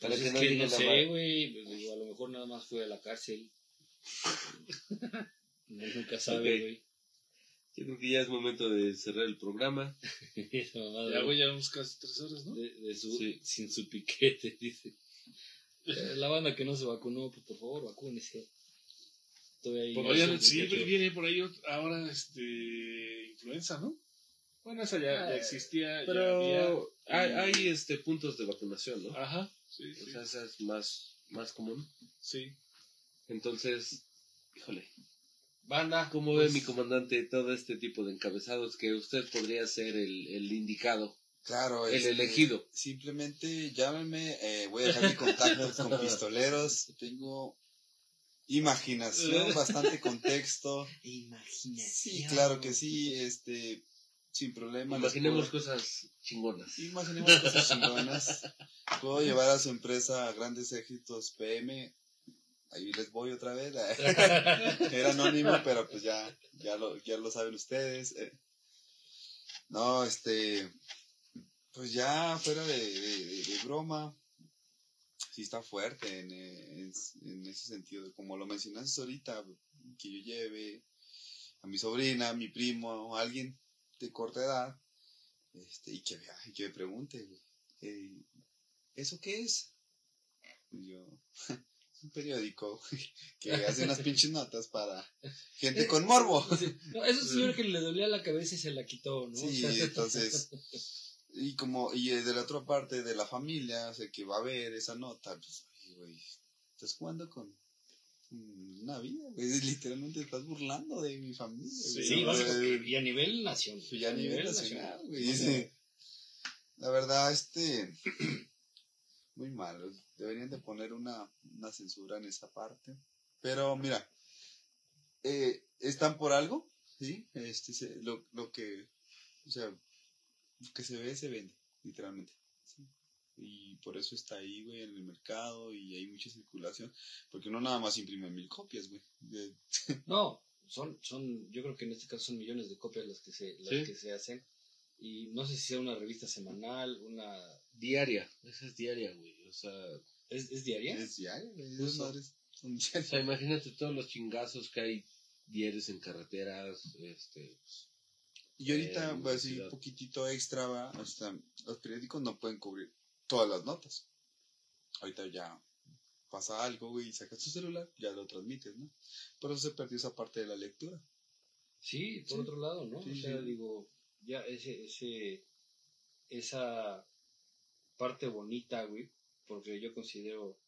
Para Pues que es no que digan no la sé, güey, pues a lo mejor nada más fue a la cárcel. (laughs) No, nunca sabe, güey. Yo creo que ya es momento de cerrar el programa. (laughs) Ya, güey, güey, ya vamos casi tres horas, ¿no? de, de su, Sí. sin su piquete, dice. La banda que no se vacunó, pues por favor, vacúnese. Oigan, sí, muchacho. viene por ahí ahora, este, influenza, ¿no? Bueno, esa ya, ya Ah, existía, ya Pero había. hay, hay este puntos de vacunación, ¿no? Ajá, sí, O sí, sea, esa es más, más común. sí. Entonces, híjole, Banda, ¿cómo pues, ve mi comandante todo este tipo de encabezados que usted podría ser el, el indicado, Claro, el este, elegido? Simplemente llámenme, eh, voy a dejar mi contacto con (laughs) pistoleros. Tengo imaginación, bastante contexto. (laughs) Imaginación. Sí, claro que sí, este, sin problema. Imaginemos puedo- cosas chingonas. Imaginemos cosas chingonas. Puedo llevar a su empresa a grandes éxitos PM. Ahí les voy otra vez. (laughs) Era anónimo, pero pues ya, ya lo, ya lo saben ustedes. eh. No, este, pues ya fuera de, de- de- de broma, sí está fuerte en, eh, en, en ese sentido. Como lo mencionaste ahorita, que yo lleve a mi sobrina, a mi primo, a alguien de corta edad, este, y que vea, y que me pregunte, eh, ¿eso qué es? Y yo, es (laughs) un periódico que hace unas pinches notas para gente con morbo. (laughs) No, es un (laughs) señor que le dolía la cabeza y se la quitó, ¿no? Sí, entonces, y como, y de la otra parte de la familia, o sea, que va a ver esa nota, pues, güey, estás jugando con mm, una vida, (laughs) güey, literalmente estás burlando de mi familia. Sí, básico, sea, y a nivel nacional. y a nivel nacional, güey. La verdad, este, (clears throat) muy mal, deberían de poner una, una censura en esa parte, Pero mira, eh, están por algo, ¿sí? Este, lo, lo que, o sea, lo que se ve, se vende, literalmente. ¿sí? Y por eso está ahí, güey, en el mercado y hay mucha circulación. Porque no nada más imprime mil copias, güey. (laughs) No, son, son, yo creo que en este caso son millones de copias las que se, las Sí. que se hacen. Y no sé si sea una revista semanal, una... Diaria, esa es diaria, güey. O sea, ¿Es, es diaria? Es diario, güey. Son o sea, imagínate todos los chingazos que hay diarios en carreteras, este, Y ahorita, en va a decir ciudad. un poquitito extra, va, hasta los periódicos no pueden cubrir todas las notas. Ahorita ya pasa algo, güey, y sacas tu celular, ya lo transmites, ¿no? Por eso se perdió esa parte de la lectura. Sí, por Sí. otro lado, ¿no? Sí, o sea, sí. digo, ya ese, ese, esa parte bonita, güey, porque yo considero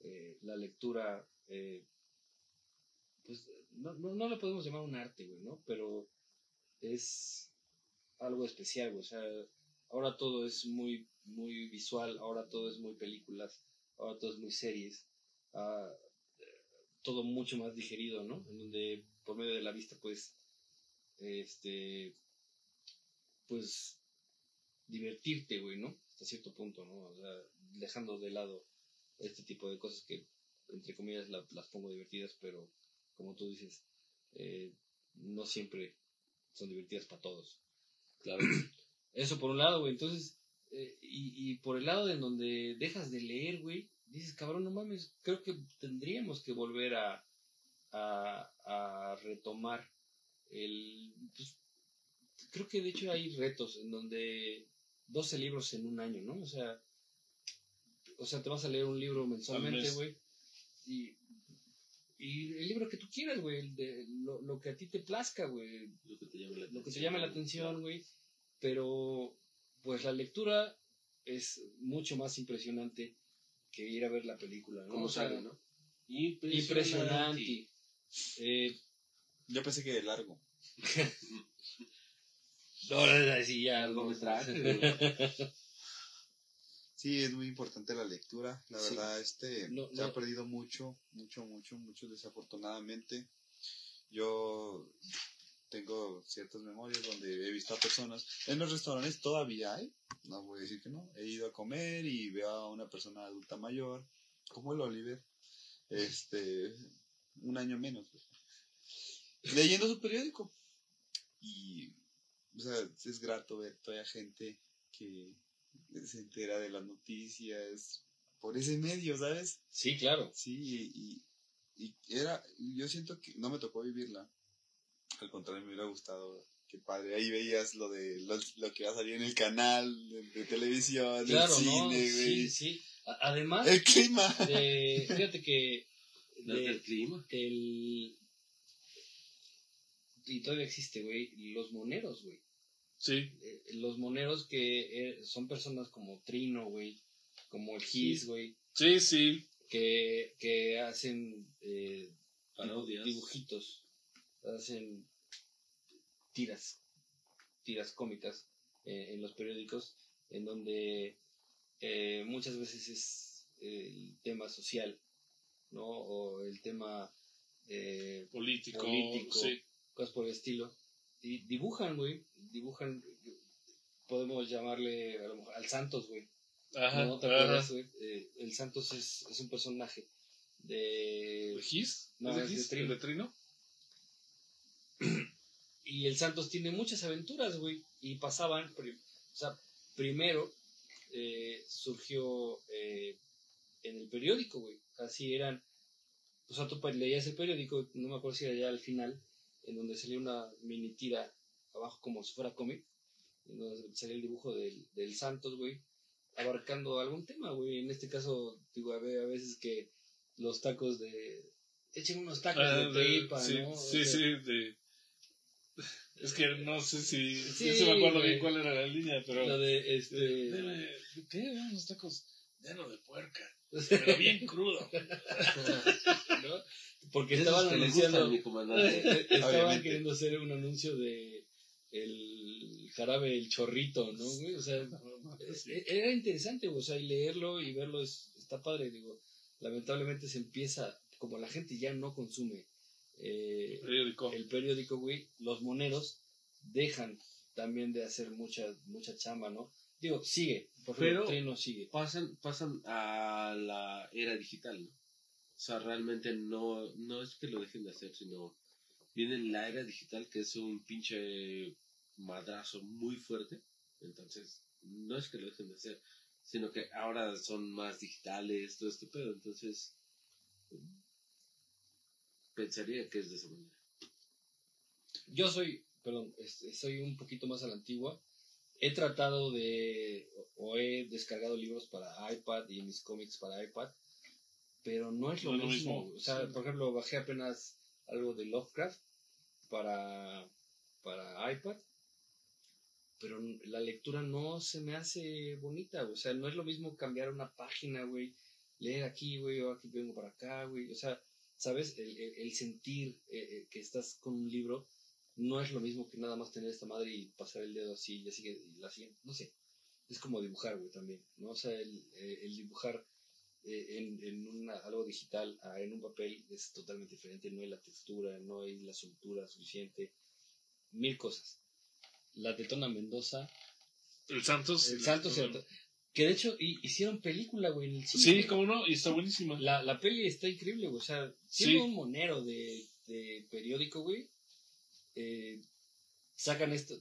eh, la lectura, eh, pues, no, no, no le podemos llamar un arte, güey, ¿no? Pero es algo especial, o sea, ahora todo es muy, muy visual, ahora todo es muy películas, ahora todo es muy series, ah, todo mucho más digerido, ¿no? En donde por medio de la vista, pues, este, pues, divertirte, güey, ¿no? Hasta cierto punto, ¿no? O sea, dejando de lado este tipo de cosas que, entre comillas, la- las pongo divertidas, pero, como tú dices, eh, no siempre son divertidas para todos. claro, Eso por un lado, güey. Entonces, eh, y, y por el lado en donde dejas de leer, güey, dices, cabrón, no mames, creo que tendríamos que volver a, a, a retomar el... pues, creo que de hecho hay retos en donde 12 libros en un año, ¿no? O sea, o sea, te vas a leer un libro mensualmente, güey. Y, y el libro que tú quieras, güey, el de lo, lo que a ti te plazca, güey lo que te llame la lo que te llame la atención, güey. Pero, pues la lectura es mucho más impresionante que ir a ver la película, ¿no? ¿Cómo O sea, sale, no? Impresionante. Eh, Yo pensé que de largo. (laughs) no, no, no, sí, ya. Largometraje, (laughs) güey. Sí, es muy importante la lectura. La Sí. verdad, este, No, se ha perdido mucho, mucho, mucho, mucho, desafortunadamente. Yo tengo ciertas memorias donde he visto a personas. En los restaurantes todavía hay, no voy a decir que no. He ido a comer y veo a una persona adulta mayor, como el Oliver, este, un año menos, leyendo su periódico. Y, o sea, es grato ver todavía gente que se entera de las noticias por ese medio, ¿sabes? Sí, claro. Sí, y, y era, yo siento que no me tocó vivirla. Al contrario, me hubiera gustado. Qué padre. Ahí veías lo de lo, lo que va a salir en el canal de, de televisión, Claro, del ¿no? cine, güey. Sí, sí. Además, El clima. de, fíjate que (laughs) de- el clima. el... Y todavía existe, güey, los moneros, güey. Sí, eh, los moneros que eh, son personas como Trino, güey, como el Gis, güey, sí, sí. que, que hacen eh, Parodias. dibujitos, hacen tiras, tiras cómicas eh, en los periódicos, en donde eh, muchas veces es el tema social, ¿no? O el tema eh, Político. Político. Sí. cosas por el estilo. Dibujan, güey. Dibujan, podemos llamarle a lo mejor al Santos, güey. Ajá. ¿No te acuerdas, güey? Eh, el Santos es, es un personaje de... ¿De Gis? No, ¿Es de es de Gis? Trino. ¿El de Trino? (clears throat) Y el Santos tiene muchas aventuras, güey. Y pasaban, o sea, primero eh, surgió eh, en el periódico, güey. Así eran, o sea, tú leías el periódico, no me acuerdo si era ya al final, en donde salía una mini tira abajo como si fuera cómic, en donde salía el dibujo del, del Santos, güey, abarcando algún tema, güey. En este caso, digo, a ve- a veces que los tacos de... Echen unos tacos Ah, de de- tripa, sí, ¿no? O sí, sea, sí, de- (laughs) Es que no sé si... Sí, Sí, me acuerdo bien cuál era la línea, pero... Lo de este. Deme, ¿Qué? Unos tacos llenos de puerca. Pero bien (laughs) crudo. (laughs) ¿no? Porque Esos estaban anunciando. gustan, mi comandante. (laughs) estaban Obviamente. queriendo hacer un anuncio de el jarabe el chorrito, ¿no, güey? O sea, (laughs) es- era interesante, güey, o sea, y leerlo y verlo es, está padre, digo. Lamentablemente se empieza como la gente ya no consume eh, Periódico. el periódico, güey, los moneros dejan también de hacer mucha, mucha chamba, ¿no? Digo, sigue, por Pero- ejemplo, Trino sigue. pasan, pasan a la era digital, ¿no? O sea, realmente no, no es que lo dejen de hacer, sino viene la era digital que es un pinche madrazo muy fuerte. Entonces, no es que lo dejen de hacer, sino que ahora son más digitales, todo este pedo. Entonces, pensaría que es de esa manera. Yo soy, perdón, este, soy un poquito más a la antigua. He tratado de, o he descargado libros para iPad y mis cómics para iPad, pero no es lo, No mismo. mismo, O sea, sí. por ejemplo, bajé apenas algo de Lovecraft para, para iPad, pero la lectura no se me hace bonita. O sea, no es lo mismo cambiar una página, güey, leer aquí, güey, o aquí vengo para acá, güey. O sea, ¿sabes? El, el- el sentir eh, eh, que estás con un libro no es lo mismo que nada más tener esta madre y pasar el dedo así y ya sigue y la siguiente. No sé. Es como dibujar, güey, también. ¿no? O sea, el, eh, el dibujar en, en una, algo digital a en un papel es totalmente diferente. No hay la textura, no hay la soltura suficiente. Mil cosas. La Tetona Mendoza. El Santos. El Santos. el- Que de hecho hi- hicieron película, güey, en el cine. Sí, cómo no, y está buenísima. La, la peli está increíble, güey. O sea, siendo Sí. un monero de, de periódico, güey, eh, sacan esto.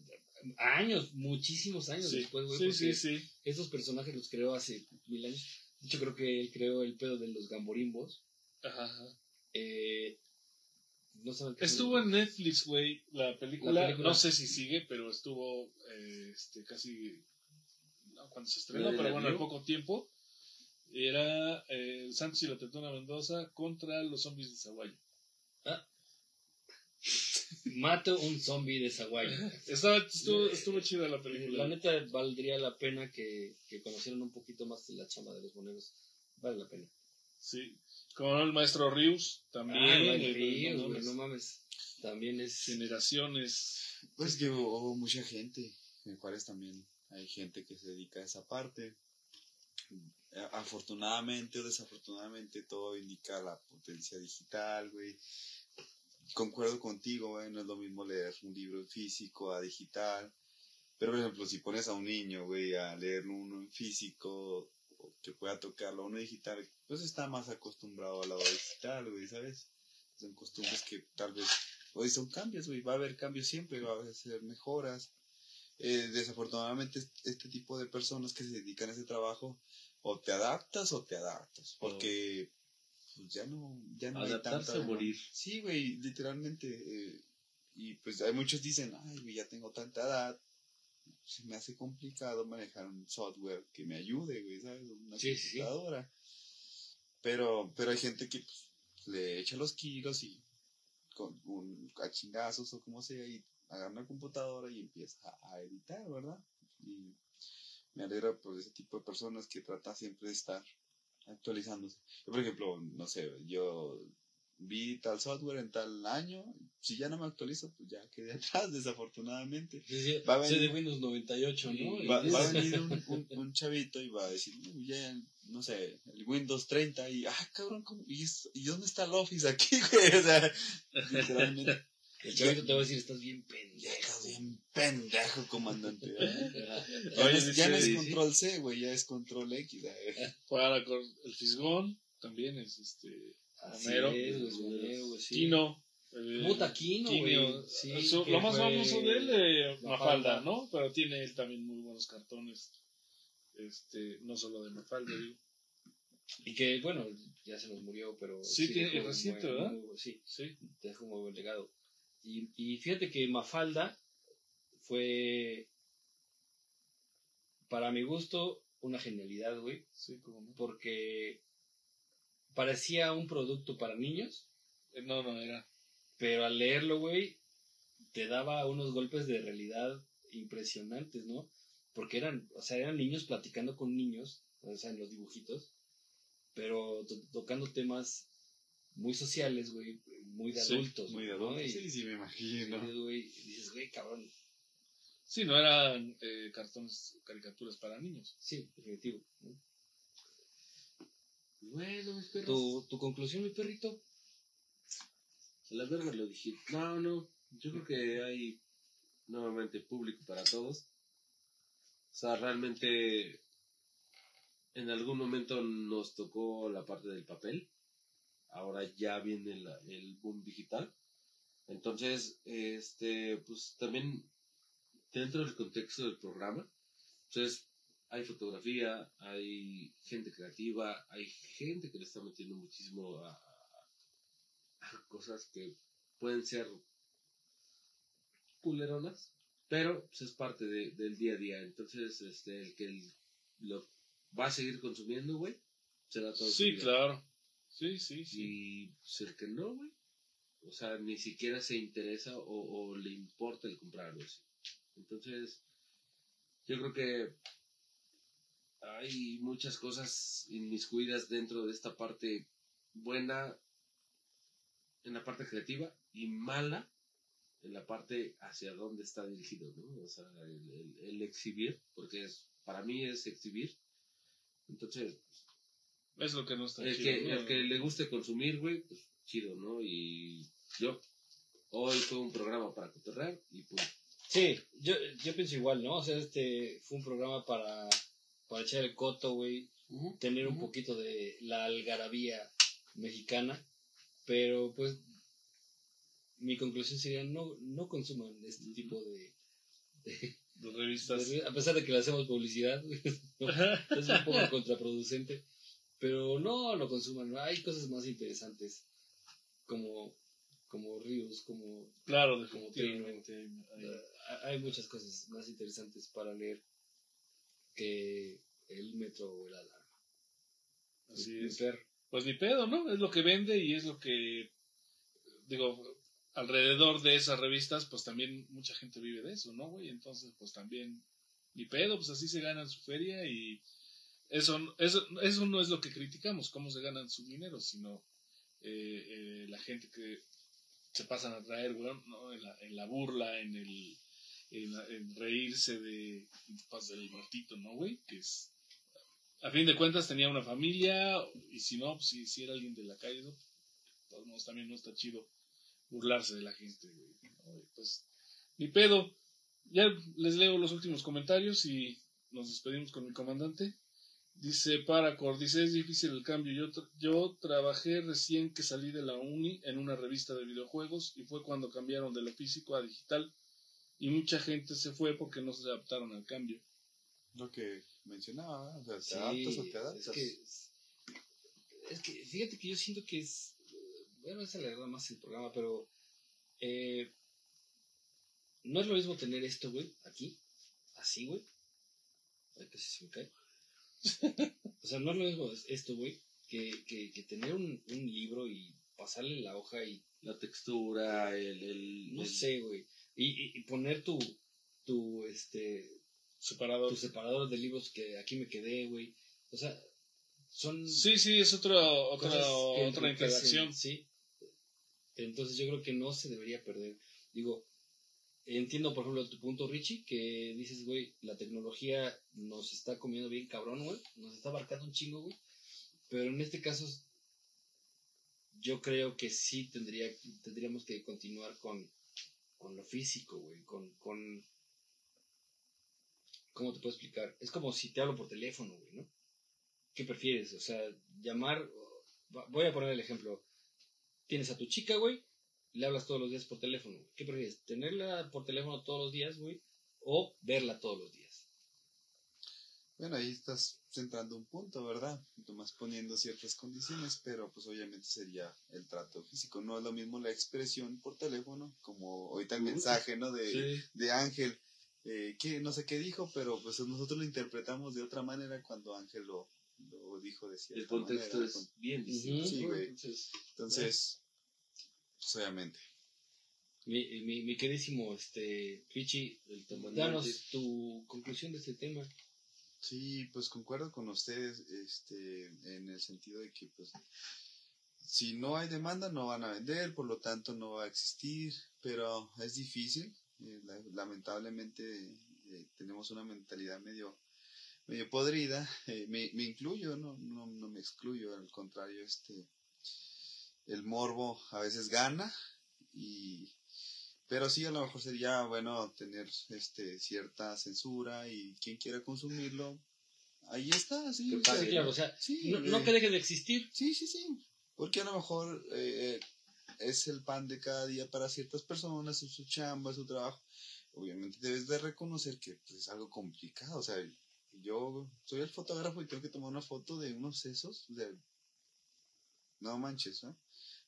Años, muchísimos años Sí, después, güey. sí, sí, sí. Estos personajes los creó hace mil años. De hecho, creo que él creó el pedo de los gamborimbos. Ajá, ajá. Eh, no saben qué Estuvo en Netflix, güey, la película. La película. No sé si sigue, pero estuvo eh, este, casi. No, cuando se estrenó, ¿La de pero bueno, al poco tiempo. Era eh, el Santos y la Tetona Mendoza contra los zombies de Zaguayo. Mato un zombie de Zaguayo. Estaba, estuvo, estuvo chida la película. La neta valdría la pena que, que conocieran un poquito más de la chamba de los moneros. Vale la pena. Sí. Con el maestro Rius también. Ah, el eh, Ríos, no güey, mames. no mames. También es. Generaciones. Pues que hubo mucha gente. En Juárez también hay gente que se dedica a esa parte. Afortunadamente o desafortunadamente todo indica la potencia digital, güey. Concuerdo contigo, güey, no es lo mismo leer un libro en físico a digital. Pero, por ejemplo, si pones a un niño, güey, a leer uno en físico, o que pueda tocarlo a uno digital, pues está más acostumbrado al lado digital, güey, ¿sabes? Son costumbres que tal vez Hoy son cambios, güey. Va a haber cambios siempre, va a ser mejoras. Eh, desafortunadamente, est- este tipo de personas que se dedican a ese trabajo, o te adaptas o te adaptas. Porque pues, ya no, ya no hay Adaptarse tanta. o morir. Sí, güey, literalmente. eh, y pues hay muchos dicen, ay, güey, ya tengo tanta edad. Se me hace complicado manejar un software que me ayude, güey, ¿sabes? Una Sí, sí, sí. computadora. Pero, pero hay gente que pues, le echa los kilos y con un, a chingazos o como sea y agarra una computadora y empieza a, a editar, ¿verdad? Y me alegra por ese tipo de personas que trata siempre de estar actualizándose. Yo, por ejemplo, no sé, yo vi tal software en tal año, si ya no me actualizo, pues ya quedé (laughs) atrás, desafortunadamente. Sí, sí, Va a soy de venir- Windows 98, ¿no? Va, a (laughs) venir un, un- un chavito y va a decir, "No, ya, no sé, el Windows 30 y, ah, cabrón, ¿cómo? ¿Y, esto- ¿y dónde está el Office aquí, güey? (laughs) O sea, literalmente, El chavito te va a decir, estás bien pendejo. bien pendejo, comandante. Ya, Oye, no es, ya no es dice- control C, güey, ya es control X. güey. Para con el Fisgón también es este. Homero. güey, Homero, güey, sí. Sí, lo más famoso de él, eh, Mafalda. ¿no? Pero tiene él también muy buenos cartones. Este, no solo de Mafalda, digo. Y que, bueno, ya se nos murió, pero... Sí, tiene- dejó es reciente, muy- ¿verdad? muy- sí, Sí. dejó muy buen legado. Y, y fíjate que Mafalda fue, para mi gusto, una genialidad, güey, Sí, como no. porque parecía un producto para niños, Eh, No, no, era. pero al leerlo, güey, te daba unos golpes de realidad impresionantes, ¿no? Porque eran, o sea, eran niños platicando con niños, o sea, en los dibujitos, pero to- tocando temas muy sociales, güey, muy de Sí, adultos. Muy de. Y- Sí, sí, me y imagino. dices, güey, y dices, güey, cabrón, Sí, no eran eh, cartones, caricaturas para niños. sí, definitivo. ¿no? Bueno, mis perros. ¿Tu, tu conclusión, mi perrito? A la verga lo dije. No, no. Yo creo que hay nuevamente público para todos. O sea, realmente en algún momento nos tocó la parte del papel. Ahora ya viene la- el boom digital. Entonces, este, pues también dentro del contexto del programa, entonces hay fotografía, hay gente creativa, hay gente que le está metiendo muchísimo a, cosas que pueden ser culeronas, pero pues, es parte de- del día a día. Entonces, este, el que el- lo va a seguir consumiendo, güey, será todo. Sí, claro. Sí, sí, sí. Y pues, que no, güey, o sea, ni siquiera se interesa o, o le importa el comprar algo así. Entonces, yo creo que hay muchas cosas inmiscuidas dentro de esta parte buena, en la parte creativa, y mala en la parte hacia dónde está dirigido, ¿no? O sea, el, el- el exhibir, porque es, para mí es exhibir. Entonces, Es lo que no está el chido. que, ¿no? el que le guste consumir, güey, pues chido, ¿no? Y yo, hoy fue un programa para cotorrear y pues, Sí, yo, yo pienso igual, ¿no? O sea, este fue un programa para, para echar el coto, güey, tener un poquito de la algarabía mexicana, pero pues mi conclusión sería no, no consuman este tipo de, de- De revistas. de- a pesar de que le hacemos publicidad, ¿no? (laughs) (laughs) es un poco contraproducente, pero no lo consuman, hay cosas más interesantes como, como ríos, como claro, Como definitivamente. hay- Eh, hay muchas cosas más interesantes para leer que el metro o el alarma. Así Mi es. Pues ni pedo, ¿no? Es lo que vende y es lo que, digo, alrededor de esas revistas, pues también mucha gente vive de eso, ¿no, güey? Entonces, pues también, ni pedo, pues así se ganan su feria y eso, eso, eso no es lo que criticamos, cómo se ganan su dinero, sino eh, eh, la gente que se pasan a traer, güey, ¿no? En la, en la burla, en el en, en reírse de pues, del muertito, ¿no, güey? Que es a fin de cuentas tenía una familia y si no, pues si, si era alguien de la calle, ¿no? Todos modos también no está chido burlarse de la gente, güey, ¿no? Pues, ni pedo. Ya les leo los últimos comentarios y nos despedimos con mi comandante. Dice Paracord, dice es difícil el cambio. Yo, tra- yo trabajé recién que salí de la uni en una revista de videojuegos y fue cuando cambiaron de lo físico a digital y mucha gente se fue porque no se adaptaron al cambio. Lo que mencionaba, ¿verdad? o sea, te Sí, adaptas o te adaptas. Es que, es que fíjate que yo siento que es. Bueno, esa le da más el programa, pero. eh, no es lo mismo tener esto, güey, aquí, así, güey. Se me cae. O sea, no es lo mismo esto, güey, que, que, que tener un, un libro y pasarle la hoja y la textura, el... el no el- sé, güey. Y, y- y poner tu, tu, este, Separador. tu separador de libros que aquí me quedé, güey. O sea, son Sí, sí, es otra, otra, otra interacción. Sí. Entonces yo creo que no se debería perder. Digo, entiendo, por ejemplo, tu punto, Richie, que dices, güey, la tecnología nos está comiendo bien cabrón, güey. Nos está abarcando un chingo, güey. Pero en este caso, yo creo que sí tendría, tendríamos que continuar con, con lo físico, güey. Con, con... ¿Cómo te puedo explicar? Es como si te hablo por teléfono, güey, ¿no? ¿Qué prefieres? O sea, llamar... Voy a poner el ejemplo. Tienes a tu chica, güey, le hablas todos los días por teléfono. ¿Qué prefieres? ¿Tenerla por teléfono todos los días, güey? ¿O verla todos los días? Bueno, ahí estás centrando un punto, ¿verdad? Nomás poniendo ciertas condiciones, pero pues obviamente sería el trato físico. No es lo mismo la expresión por teléfono, como ahorita el mensaje, ¿no? De, Sí. de Ángel, eh, que no sé qué dijo, pero pues nosotros lo interpretamos de otra manera cuando Ángel lo, lo dijo de cierta El contexto manera. es bien distinto. Sí, güey. Entonces, Entonces, pues obviamente. Mi, mi, mi queridísimo este, comandante. danos tu conclusión de este tema. Sí, pues concuerdo con ustedes este, en el sentido de que pues si no hay demanda no van a vender, por lo tanto no va a existir, pero es difícil. eh, la- lamentablemente eh, tenemos una mentalidad medio medio podrida, eh, me, me incluyo, no, no, no me excluyo, al contrario, este el morbo a veces gana y pero sí a lo mejor sería bueno tener este cierta censura y quien quiera consumirlo ahí está sí, o sea, claro, o sea, sí, no, no eh, que deje de existir. sí sí sí porque a lo mejor eh, es el pan de cada día para ciertas personas es su chamba es su trabajo obviamente debes de reconocer que pues, es algo complicado o sea yo soy el fotógrafo y tengo que tomar una foto de unos sesos sea, no manches ¿no?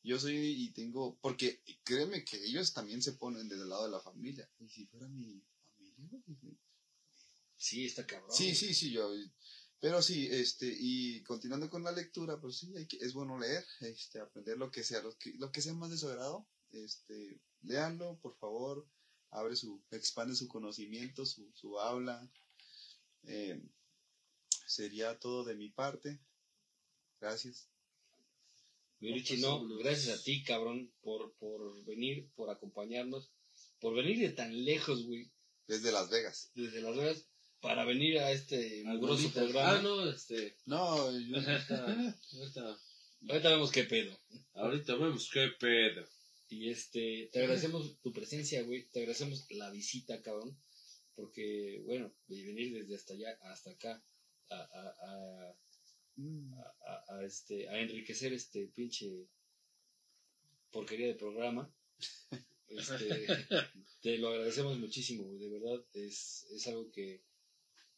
Yo soy y tengo porque créeme que ellos también se ponen desde el lado de la familia y si fuera mi familia güey, Sí, está cabrón. Sí, sí, sí, yo. Pero sí, este, y continuando con la lectura, pues sí, hay que, es bueno leer, este, aprender lo que sea, lo que, lo que sea más de su agrado, este, léanlo, por favor, abre su, expande su conocimiento, su, su habla. Eh, sería todo de mi parte. Gracias. Mi Richie, no, gracias a ti, cabrón, por, por venir, por acompañarnos, por venir de tan lejos, güey, Desde Las Vegas. desde Las Vegas, para venir a este mugroso programa. Ah, no, este. No, yo- Ahorita, ahorita, Ahorita vemos qué pedo. ahorita vemos qué pedo. Y este, te agradecemos tu presencia, güey, te agradecemos la visita, cabrón, porque, bueno, venir desde hasta allá hasta acá a, a, a, a, a- a, este, a enriquecer este pinche porquería de programa. (laughs) Este, te lo agradecemos muchísimo, de verdad, es, es algo que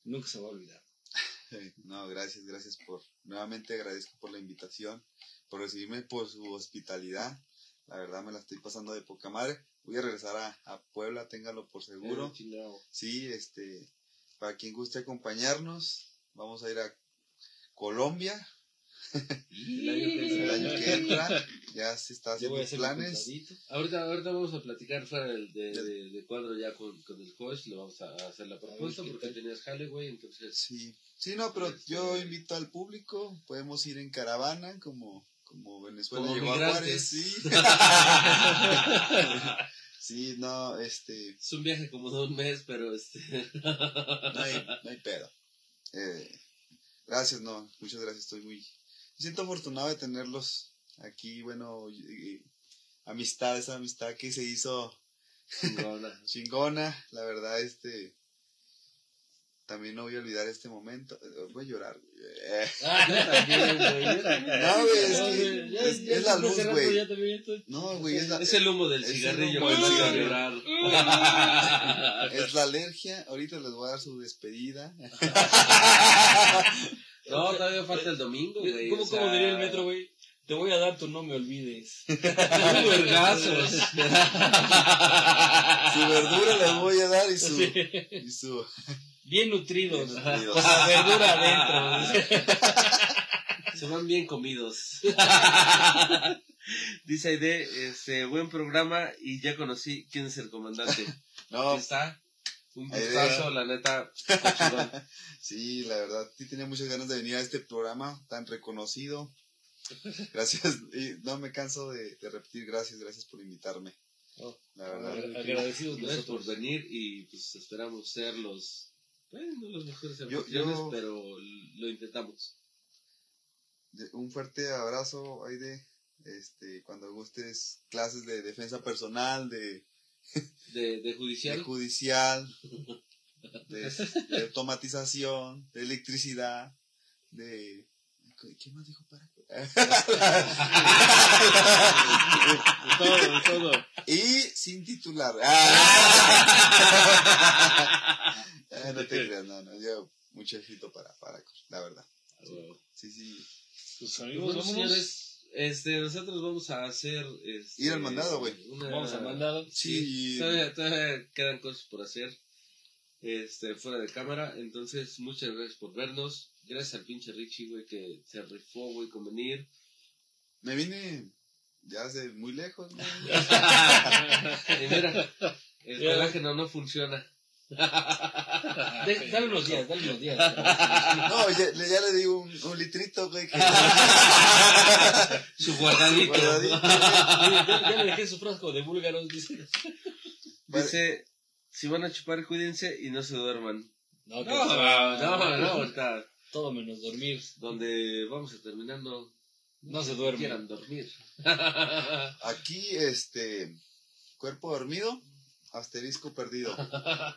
nunca se va a olvidar. (laughs) No, gracias, gracias por, nuevamente agradezco por la invitación, por recibirme, por su hospitalidad. La verdad me la estoy pasando de poca madre. Voy a regresar a, a Puebla, téngalo por seguro. Sí, este, para quien guste acompañarnos, vamos a ir a Colombia El año que el entra. año que entra. Ya se está haciendo planes. Ahorita, ahorita vamos a platicar fuera del, de, de, de cuadro ya con, con el coach, le vamos a hacer la propuesta porque tenías jale, güey, entonces... Sí, sí, no, pero Este- yo invito al público, podemos ir en caravana como, como Venezuela Como llegó a. Juárez, sí. (laughs) sí, no, este, Es un viaje como de un mes, pero este... no hay, no hay pedo. Eh, gracias, no, muchas gracias, estoy muy, me siento afortunado de tenerlos aquí, bueno, amistad, esa amistad que se hizo chingona. (laughs) chingona, la verdad, este, también no voy a olvidar este momento, Eh, voy a llorar, güey. Yo también, güey, yo también. No, güey, es que ya- es- ya es la luz, güey. No, güey, es la, Es el humo del Es el cigarrillo humo del cigarrillo. (laughs) es la alergia, ahorita les voy a dar su despedida. (laughs) No, todavía falta el domingo, güey. ¿Cómo, o sea, cómo diría el metro, güey? Te voy a dar tu no me olvides. (laughs) Unos vergazos. Su verdura les voy a dar y su... Sí. Y su Bien nutridos. Bien nutridos. Con (laughs) la verdura adentro. (laughs) Se van bien comidos. (laughs) Dice Aide, este, buen programa y ya conocí quién es el comandante. No, Aquí está. Un gustazo, la neta. sí, la verdad, sí tenía muchas ganas de venir a este programa tan reconocido. Gracias, y no me canso de, de repetir, gracias, gracias por invitarme. Oh, La verdad. Agradecidos Gracias por venir y pues esperamos ser los, bueno, no los mejores Yo- yo- pero lo intentamos. Un fuerte abrazo, Aide. Este, cuando gustes clases de defensa personal, de, De, de de judicial. judicial, de, de automatización, de electricidad, de... ¿Qué más dijo para? todo, de todo. y sin titular. (laughs) Ah, (laughs) no te creas, no, no, yo mucho éxito para Paracos, la verdad. Sí, sí. Pues Pues amigos, señores, este, nosotros vamos a hacer... Este, Ir al mandado, güey. una- Vamos al mandado. Sí. Todavía, todavía quedan cosas por hacer. Este, fuera de cámara. Entonces, muchas gracias por vernos. Gracias al pinche Richie, güey, que se rifó, güey, con venir. Me vine ya hace muy lejos, ¿no? (laughs) y mira, el colágeno no funciona. (laughs) De- dale unos días, dale unos días. (laughs) No, ya, le- ya le di un, un litrito, güey. Que... (laughs) Su guardadito. Guardadito. Oye, ya, ya le dejé su frasco de búlgaros, dice. Dice, si van a chupar, cuídense y no se duerman. No, que No, no, no, ahorita, Todo menos dormir. donde vamos a terminar, no, se no duerme. quieran dormir. Aquí, este, cuerpo dormido, asterisco perdido. (laughs)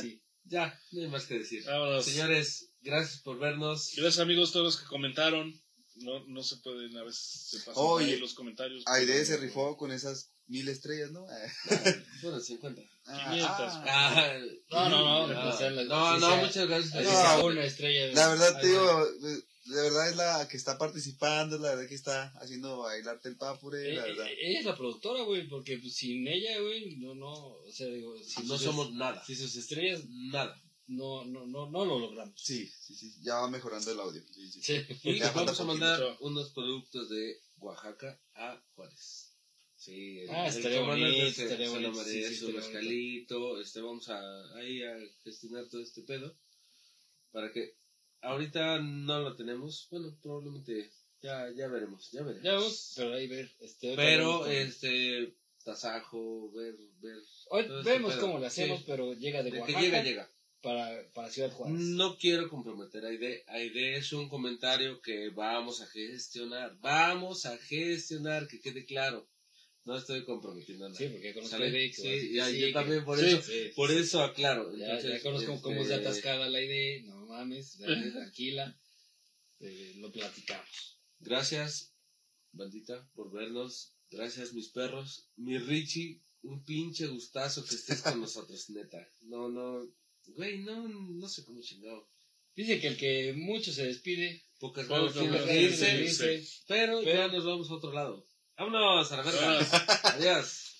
Sí. Ya, no hay más que decir. Vámonos. Señores, gracias por vernos. Gracias amigos todos los que comentaron. No, no se pueden, a veces se pasan Oye, ahí los comentarios. Aide se rifó con esas mil estrellas, ¿no? Eh, Bueno, 50. ah, (laughs) 500. ah. Ah, No, no, no, no, no, muchas gracias. No, una estrella. La verdad, te digo, de verdad es la que está participando, es la verdad que está haciendo bailarte el papure, Eh, la verdad. eh, ella es la productora, güey, porque pues, sin ella, güey, no, no, o sea, digo, si No sus- somos nada. si sus estrellas, Nada. no, no, no, no lo logramos. Sí, sí, sí, ya va mejorando el audio. sí, sí. Sí. Y Ya vamos a mandar unos productos de Oaxaca a Juárez. Sí, el, Ah, el estaría bonito, estaría bonito, sí, estaría mezcalito, este, vamos a, ahí a gestionar todo este pedo, para que, ahorita no lo tenemos, bueno, probablemente, ya, ya veremos, ya veremos. Ya vamos, pero ahí ver. Este, Pero, este, tasajo, ver, ver, Hoy este vemos cómo lo hacemos, Sí. pero llega de, de que Oaxaca llega, llega. Para, para Ciudad Juárez. No quiero comprometer a Aide. Aide es un comentario que vamos a gestionar. Vamos a gestionar, que quede claro. No estoy comprometiendo nada. Sí, porque conozco ¿Sale? la idea. Sí, decir ya, sí, yo también por Sí, eso. sí, Por sí. eso aclaro. Ya, Entonces, ya conozco cómo es este, atascada la idea. No mames, dale, tranquila. Eh, lo platicamos. Gracias, bandita, por vernos. Gracias, mis perros. Mi Richie, un pinche gustazo que estés con (laughs) nosotros, neta. No, no, güey, no, no sé cómo chingado. Dice que el que mucho se despide, Pocas ganas tiene que irse. pero, Pero- ya nos vamos a otro lado. Vámonos a la verga. Adiós.